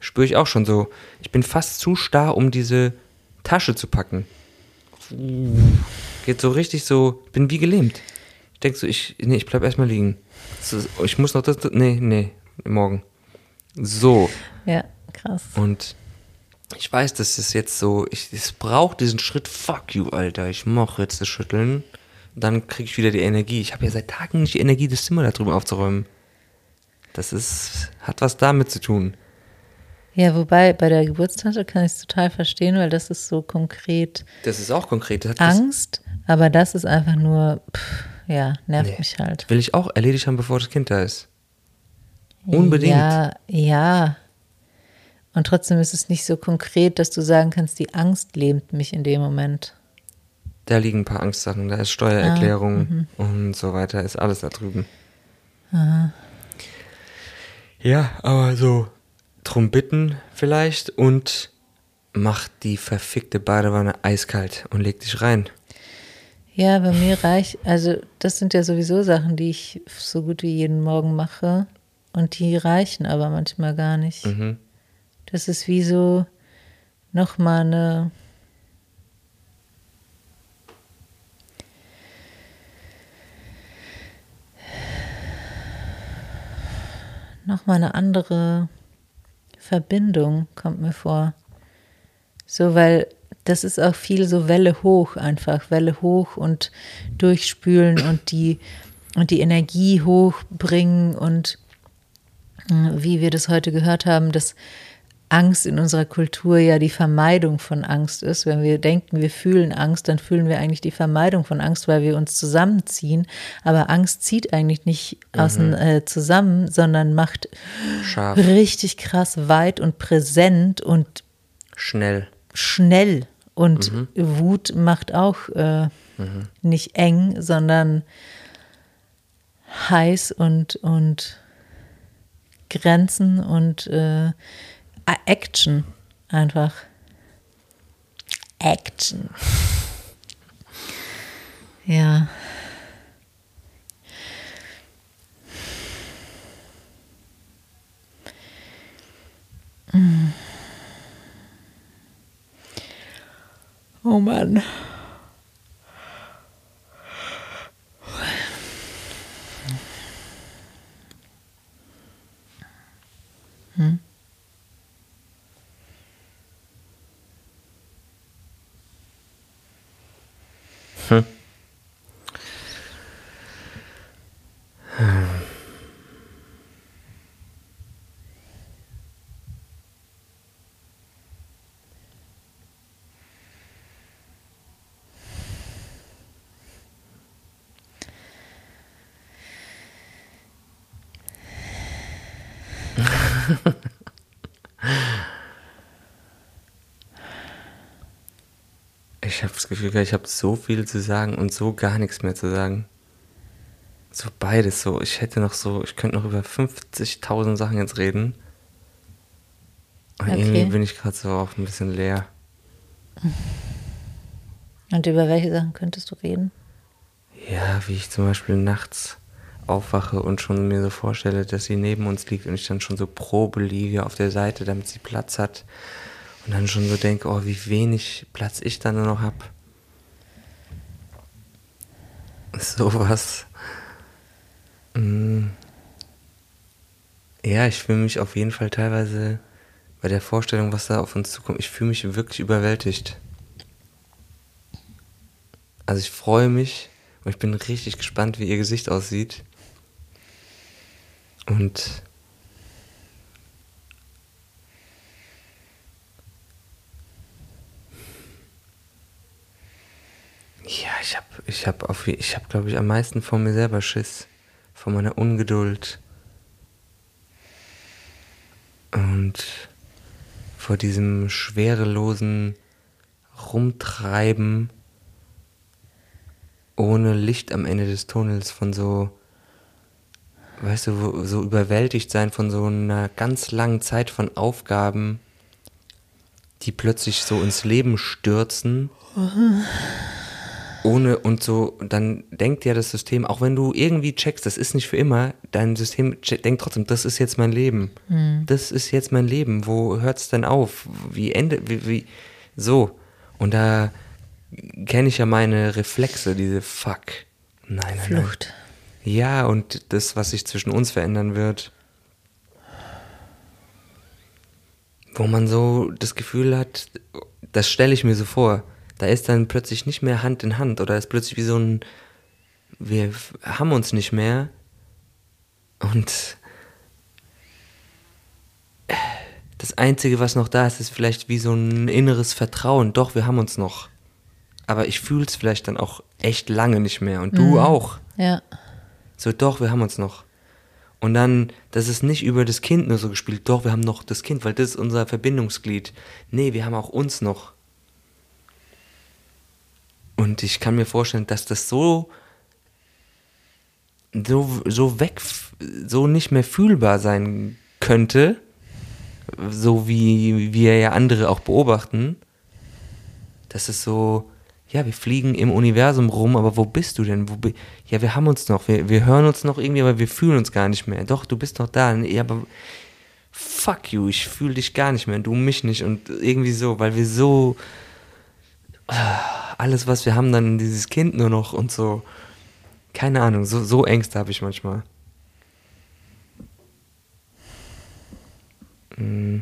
Spüre ich auch schon so. Ich bin fast zu starr, um diese Tasche zu packen. Geht so richtig so, bin wie gelähmt. Ich denke so, ich, nee, ich bleib erstmal liegen. Ich muss noch das, nee, nee, morgen. So. Ja, krass. Und ich weiß, dass es jetzt so, ich, es braucht diesen Schritt, fuck you, Alter, ich mach jetzt das Schütteln. Dann kriege ich wieder die Energie. Ich habe ja seit Tagen nicht die Energie, das Zimmer da drüben aufzuräumen. Das ist, hat was damit zu tun. Ja, wobei bei der Geburtstante kann ich es total verstehen, weil das ist so konkret Das ist auch konkret. Das Angst, aber das ist einfach nur, pff, ja, nervt Nee. mich halt. Das will ich auch erledigt haben, bevor das Kind da ist. Unbedingt. Ja, ja. Und trotzdem ist es nicht so konkret, dass du sagen kannst, die Angst lähmt mich in dem Moment. Da liegen ein paar Angstsachen, da ist Steuererklärung und so weiter, ist alles da drüben. Ja, aber so drum bitten vielleicht und mach die verfickte Badewanne eiskalt und leg dich rein. Ja, bei mir reicht, also das sind ja sowieso Sachen, die ich so gut wie jeden Morgen mache und die reichen aber manchmal gar nicht. Mhm. Das ist wie so nochmal eine. Nochmal eine andere Verbindung, kommt mir vor. So, weil das ist auch viel so Welle hoch einfach, Welle hoch und durchspülen und die, und die Energie hochbringen und äh, wie wir das heute gehört haben, dass Angst in unserer Kultur ja die Vermeidung von Angst ist. Wenn wir denken, wir fühlen Angst, dann fühlen wir eigentlich die Vermeidung von Angst, weil wir uns zusammenziehen. Aber Angst zieht eigentlich nicht außen, äh, zusammen, sondern macht Scharf, richtig krass weit und präsent und schnell. schnell. Und Wut macht auch äh, nicht eng, sondern heiß und, und Grenzen und äh, Action einfach. Action. Ja. Oh Mann. Ich habe das Gefühl, ich habe so viel zu sagen und so gar nichts mehr zu sagen. So beides so. Ich hätte noch so, ich könnte noch über 50.000 Sachen jetzt reden. Und Okay. irgendwie bin ich gerade so auch ein bisschen leer. Und über welche Sachen könntest du reden? Ja, wie ich zum Beispiel nachts aufwache und schon mir so vorstelle, dass sie neben uns liegt und ich dann schon so Probe liege auf der Seite, damit sie Platz hat. Und dann schon so denke, oh, wie wenig Platz ich dann noch habe. Sowas. Mm. Ja, ich fühle mich auf jeden Fall teilweise bei der Vorstellung, was da auf uns zukommt, ich fühle mich wirklich überwältigt. Also ich freue mich und ich bin richtig gespannt, wie ihr Gesicht aussieht. Und ja, ich habe, ich habe auf, ich habe, glaube ich, am meisten vor mir selber Schiss, vor meiner Ungeduld und vor diesem schwerelosen Rumtreiben ohne Licht am Ende des Tunnels von so, weißt du, so überwältigt sein von so einer ganz langen Zeit von Aufgaben, die plötzlich so ins Leben stürzen. Ohne und so, dann denkt ja das System, auch wenn du irgendwie checkst, das ist nicht für immer, dein System che- denkt trotzdem, das ist jetzt mein Leben. Das ist jetzt mein Leben. Wo hört es denn auf? Wie endet, wie, wie, so. Und da kenne ich ja meine Reflexe, diese Fuck. Nein, nein, nein. Flucht. Ja, und das, was sich zwischen uns verändern wird. wo man so das Gefühl hat, das stelle ich mir so vor, da ist dann plötzlich nicht mehr Hand in Hand oder ist plötzlich wie so ein, wir haben uns nicht mehr und das Einzige, was noch da ist, ist vielleicht wie so ein inneres Vertrauen. Doch, wir haben uns noch. Aber ich fühle es vielleicht dann auch echt lange nicht mehr. Und du auch. Ja. So, doch, wir haben uns noch. Und dann, das ist nicht über das Kind nur so gespielt, doch, wir haben noch das Kind, weil das ist unser Verbindungsglied. Nee, wir haben auch uns noch. Und ich kann mir vorstellen, dass das so, so, so weg, so nicht mehr fühlbar sein könnte, so wie wir ja andere auch beobachten, dass es so, ja, wir fliegen im Universum rum, aber wo bist du denn? Wo bi ja, wir haben uns noch, wir, wir hören uns noch irgendwie, aber wir fühlen uns gar nicht mehr. Doch, du bist noch da. Ja, aber fuck you, ich fühle dich gar nicht mehr, du mich nicht und irgendwie so, weil wir so alles, was wir haben, dann dieses Kind nur noch und so. Keine Ahnung, so, so Ängste habe ich manchmal. Mm.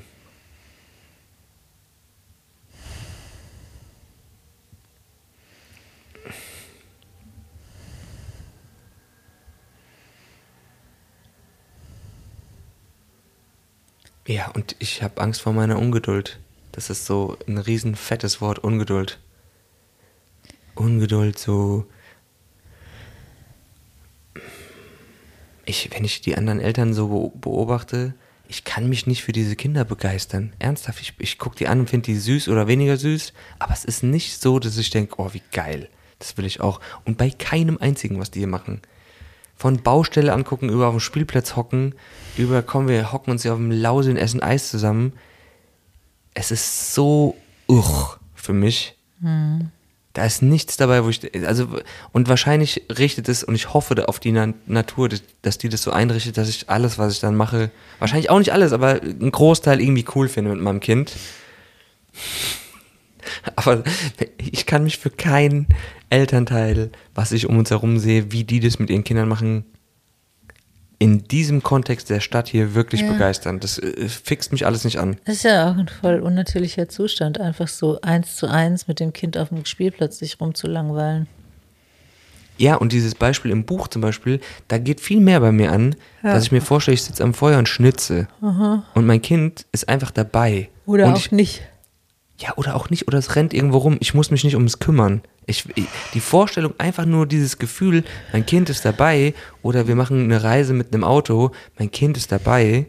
Ja, und ich habe Angst vor meiner Ungeduld. Das ist so ein riesen fettes Wort, Ungeduld. Ungeduld, so. Ich, wenn ich die anderen Eltern so beobachte, ich kann mich nicht für diese Kinder begeistern. Ernsthaft, ich, ich gucke die an und finde die süß oder weniger süß, aber es ist nicht so, dass ich denke, oh, wie geil. Das will ich auch. Und bei keinem einzigen, was die hier machen. Von Baustelle angucken, über auf dem Spielplatz hocken, über, kommen wir hocken uns hier auf dem Lause und essen Eis zusammen. Es ist so uch für mich. Hm. Da ist nichts dabei, wo ich, also, und wahrscheinlich richtet es, und ich hoffe auf die Na Natur, dass die das so einrichtet, dass ich alles, was ich dann mache, wahrscheinlich auch nicht alles, aber einen Großteil irgendwie cool finde mit meinem Kind. Aber ich kann mich für keinen Elternteil, was ich um uns herum sehe, wie die das mit ihren Kindern machen, in diesem Kontext der Stadt hier wirklich ja. begeistern. Das äh, fixt mich alles nicht an. Das ist ja auch ein voll unnatürlicher Zustand, einfach so eins zu eins mit dem Kind auf dem Spielplatz sich rumzulangweilen. Ja, und dieses Beispiel im Buch zum Beispiel, da geht viel mehr bei mir an, ja. dass ich mir vorstelle, ich sitze am Feuer und schnitze. Aha. Und mein Kind ist einfach dabei. Oder und auch ich, nicht. Ja, oder auch nicht, oder es rennt irgendwo rum. Ich muss mich nicht ums kümmern. Ich, die Vorstellung, einfach nur dieses Gefühl, mein Kind ist dabei oder wir machen eine Reise mit einem Auto, mein Kind ist dabei,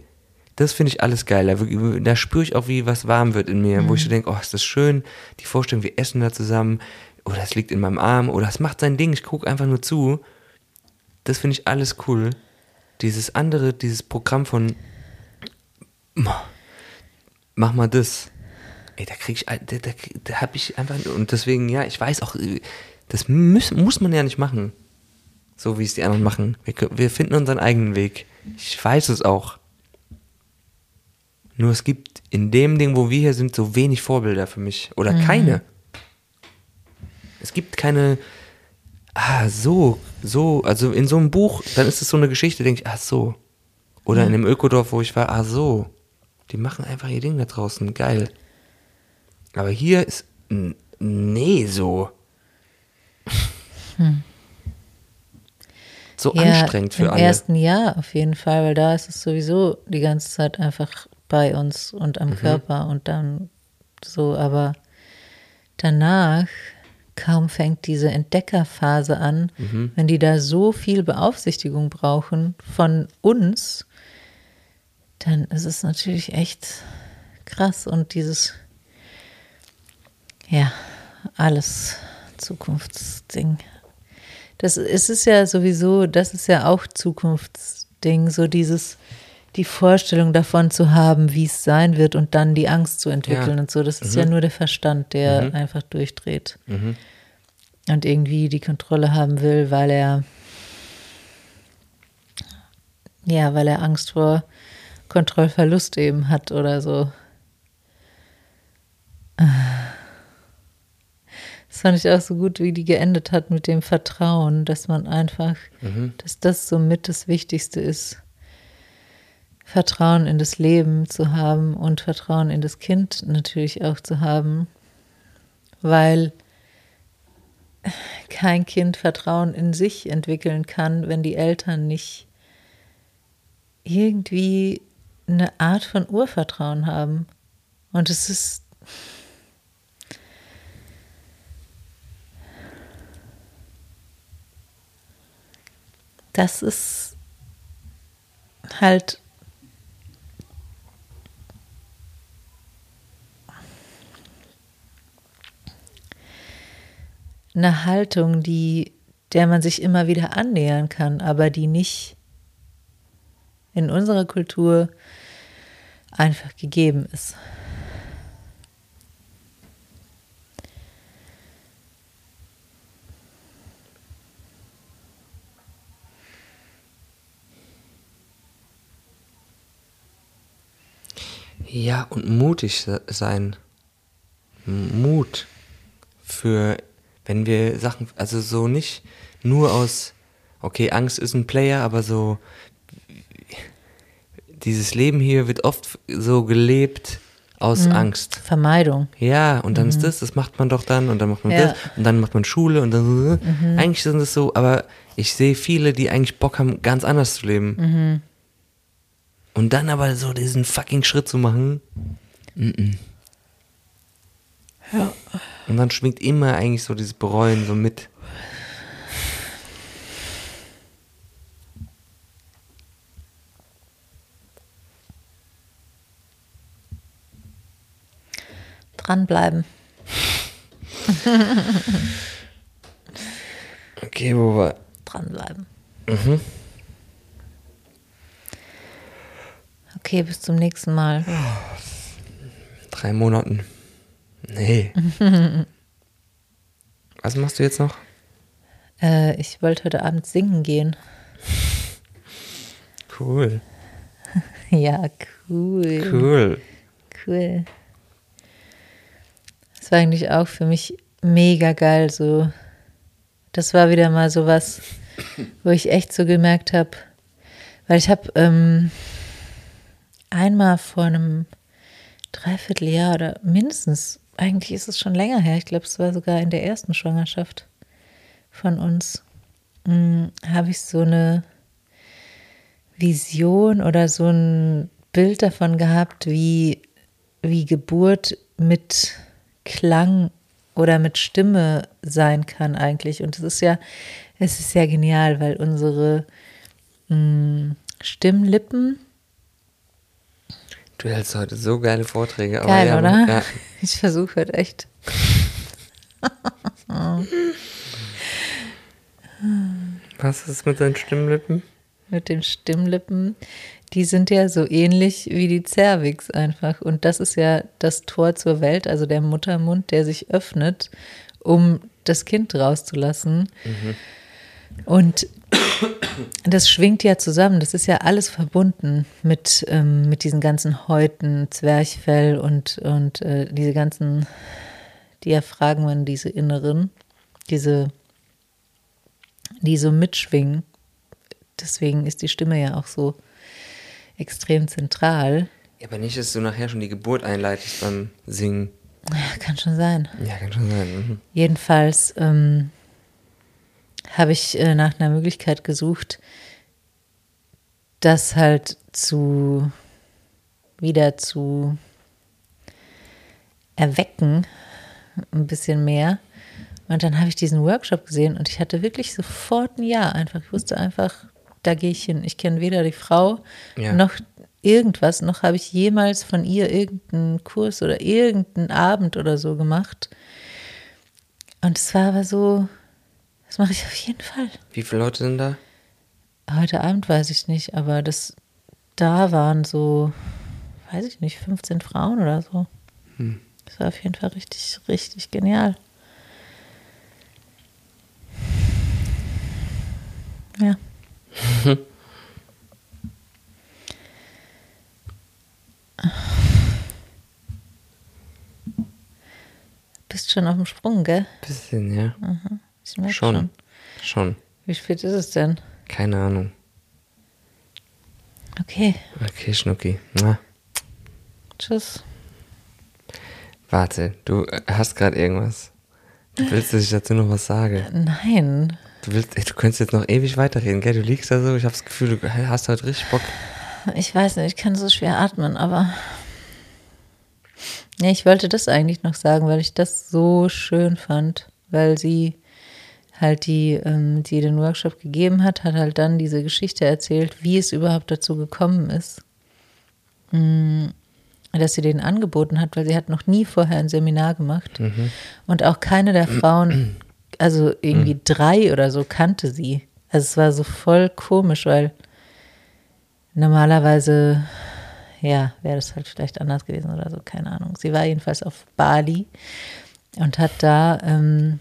das finde ich alles geil. Da, da spüre ich auch, wie was warm wird in mir, mhm. wo ich so denke, oh, ist das schön, die Vorstellung, wir essen da zusammen oder es liegt in meinem Arm oder es macht sein Ding, ich gucke einfach nur zu. Das finde ich alles cool. Dieses andere, dieses Programm von mach mal das ey, da krieg ich, da, da, da hab ich einfach, und deswegen, ja, ich weiß auch, das muss, muss man ja nicht machen. So wie es die anderen machen. Wir, wir finden unseren eigenen Weg. Ich weiß es auch. Nur es gibt in dem Ding, wo wir hier sind, so wenig Vorbilder für mich. Oder mhm. keine. Es gibt keine, ah, so, so, also in so einem Buch, dann ist es so eine Geschichte, denke ich, ah, so. Oder ja. in dem Ökodorf, wo ich war, ah, so. Die machen einfach ihr Ding da draußen, geil. Aber hier ist nee so. Hm. So ja, anstrengend für im alle. Im ersten Jahr auf jeden Fall, weil da ist es sowieso die ganze Zeit einfach bei uns und am mhm. Körper und dann so, aber danach kaum fängt diese Entdeckerphase an, mhm. wenn die da so viel Beaufsichtigung brauchen von uns, dann ist es natürlich echt krass und dieses ja, alles Zukunftsding. Das es ist ja sowieso, das ist ja auch Zukunftsding, so dieses die Vorstellung davon zu haben, wie es sein wird und dann die Angst zu entwickeln ja. und so. Das ist mhm. ja nur der Verstand, der mhm. einfach durchdreht mhm. und irgendwie die Kontrolle haben will, weil er ja, weil er Angst vor Kontrollverlust eben hat oder so. Das fand ich auch so gut, wie die geendet hat mit dem Vertrauen, dass man einfach, mhm. dass das somit das Wichtigste ist. Vertrauen in das Leben zu haben und Vertrauen in das Kind natürlich auch zu haben, weil kein Kind Vertrauen in sich entwickeln kann, wenn die Eltern nicht irgendwie eine Art von Urvertrauen haben. Und es ist das ist halt eine Haltung, die, der man sich immer wieder annähern kann, aber die nicht in unserer Kultur einfach gegeben ist. Ja, und mutig sein. Mut für wenn wir Sachen, also so nicht nur aus, okay, Angst ist ein Player, aber so, dieses Leben hier wird oft so gelebt aus mhm. Angst. Vermeidung. Ja, und dann mhm. ist das, das macht man doch dann und dann macht man ja. das und dann macht man Schule und dann, mhm. eigentlich sind es so, aber ich sehe viele, die eigentlich Bock haben, ganz anders zu leben. Und dann aber so diesen fucking Schritt zu machen. Ja. Und dann schwingt immer eigentlich so dieses Bereuen so mit. Dranbleiben. okay, wo war. Dranbleiben. Mhm. Okay, bis zum nächsten Mal. Drei Monaten. Nee. Was machst du jetzt noch? Äh, ich wollte heute Abend singen gehen. Cool. ja, cool. Cool. Cool. Das war eigentlich auch für mich mega geil. So, das war wieder mal so was, wo ich echt so gemerkt habe, weil ich habe ähm, einmal vor einem Dreivierteljahr oder mindestens eigentlich ist es schon länger her, ich glaube, es war sogar in der ersten Schwangerschaft von uns, hm, habe ich so eine Vision oder so ein Bild davon gehabt, wie, wie Geburt mit Klang oder mit Stimme sein kann eigentlich. Und es ist ja, es ist ja genial, weil unsere mh, hm, Stimmlippen Du hältst heute so geile Vorträge. Geil, ja, oder? Ja. Ich versuche heute echt. Was ist mit deinen Stimmlippen? Mit den Stimmlippen, die sind ja so ähnlich wie die Cervix einfach. Und das ist ja das Tor zur Welt, also der Muttermund, der sich öffnet, um das Kind rauszulassen. Mhm. Und das schwingt ja zusammen, das ist ja alles verbunden mit, ähm, mit diesen ganzen Häuten, Zwerchfell und, und äh, diese ganzen Diaphragmen, diese inneren, diese, die so mitschwingen. Deswegen ist die Stimme ja auch so extrem zentral. Ja, aber nicht, dass du nachher schon die Geburt einleitest beim Singen. Ja, kann schon sein. Ja, kann schon sein. Mhm. Jedenfalls ähm, habe ich äh, nach einer Möglichkeit gesucht, das halt zu wieder zu erwecken, ein bisschen mehr. Und dann habe ich diesen Workshop gesehen und ich hatte wirklich sofort ein Ja einfach. Ich wusste einfach, da gehe ich hin. Ich kenne weder die Frau ja. noch irgendwas, noch habe ich jemals von ihr irgendeinen Kurs oder irgendeinen Abend oder so gemacht. Und es war aber so, das mache ich auf jeden Fall. Wie viele Leute sind da? Heute Abend weiß ich nicht, aber das da waren so, weiß ich nicht, 15 Frauen oder so. Hm. Das war auf jeden Fall richtig, richtig genial. Ja. Bist schon auf dem Sprung, gell? Bisschen, ja. Mhm. Schon. schon. Schon. Wie spät ist es denn? Keine Ahnung. Okay, Okay, Schnucki. Mua. tschüss. Warte, du äh, hast gerade irgendwas. Du willst, dass ich dazu noch was sage. Nein. Du willst, ey, du könntest jetzt noch ewig weiterreden, gell? Du liegst da so, ich habe das Gefühl, du hast heute richtig Bock. Ich weiß nicht, ich kann so schwer atmen, aber. Nee, ich wollte das eigentlich noch sagen, weil ich das so schön fand, weil sie halt die, ähm, die den Workshop gegeben hat, hat halt dann diese Geschichte erzählt, wie es überhaupt dazu gekommen ist, mm, dass sie den angeboten hat, weil sie hat noch nie vorher ein Seminar gemacht und auch keine der Frauen, also irgendwie drei oder so kannte sie. Also es war so voll komisch, weil normalerweise, ja, wäre das halt vielleicht anders gewesen oder so, keine Ahnung. Sie war jedenfalls auf Bali und hat da ähm,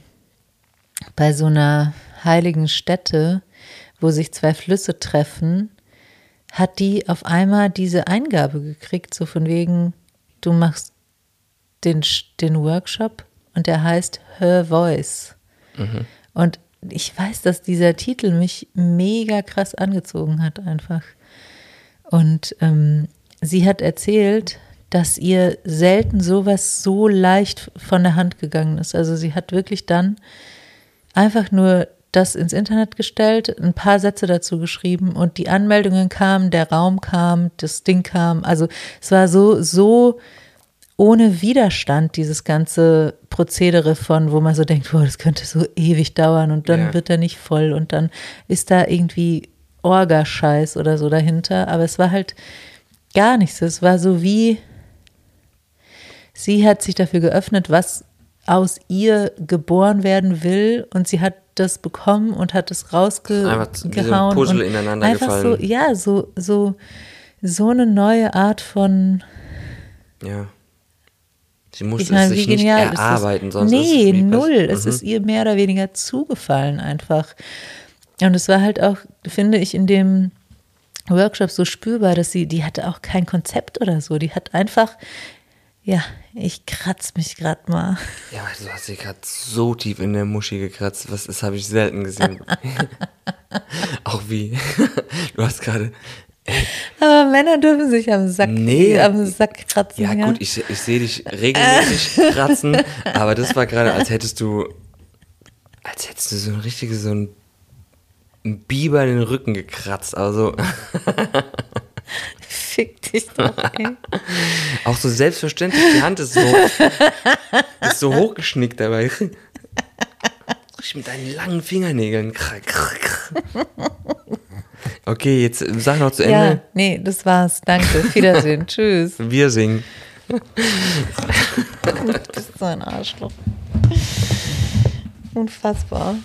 bei so einer heiligen Stätte, wo sich zwei Flüsse treffen, hat die auf einmal diese Eingabe gekriegt, so von wegen, du machst den, den Workshop und der heißt Her Voice. Und ich weiß, dass dieser Titel mich mega krass angezogen hat einfach. Und ähm, sie hat erzählt, dass ihr selten sowas so leicht von der Hand gegangen ist. Also sie hat wirklich dann einfach nur das ins Internet gestellt, ein paar Sätze dazu geschrieben und die Anmeldungen kamen, der Raum kam, das Ding kam. Also es war so, so ohne Widerstand, dieses ganze Prozedere von, wo man so denkt, boah, das könnte so ewig dauern und dann Ja. wird er nicht voll und dann ist da irgendwie Orgascheiß oder so dahinter. Aber es war halt gar nichts. Es war so wie, sie hat sich dafür geöffnet, was aus ihr geboren werden will und sie hat das bekommen und hat es Einfach rausgehauen. Puzzle und ineinander einfach gefallen. so, ja, so, so, so eine neue Art von, Ja. Sie musste meine, es sich nicht genial ist erarbeiten, sonst ist es Nee, wie pass- null. Es Mhm. ist ihr mehr oder weniger zugefallen einfach. Und es war halt auch, finde ich, in dem Workshop so spürbar, dass sie, die hatte auch kein Konzept oder so. Die hat einfach, ja, ich kratz mich gerade mal. Ja, du hast sie gerade so tief in der Muschi gekratzt. Was, das habe ich selten gesehen. Auch wie. Du hast gerade. Aber Männer dürfen sich am Sack, Nee. am Sack kratzen. Ja, gut, ich, ich sehe dich regelmäßig kratzen, aber das war gerade, als hättest du. Als hättest du so ein richtiges, so ein. ein Biber in den Rücken gekratzt. Also Fick dich doch, ey. auch so selbstverständlich, die Hand ist so. ist so hochgeschnickt dabei. Richtig mit deinen langen Fingernägeln. Okay, jetzt sag noch zu Ende. Ja, nee, das war's. Danke. Wiedersehen. Tschüss. Wir singen. Du bist so ein Arschloch. Unfassbar.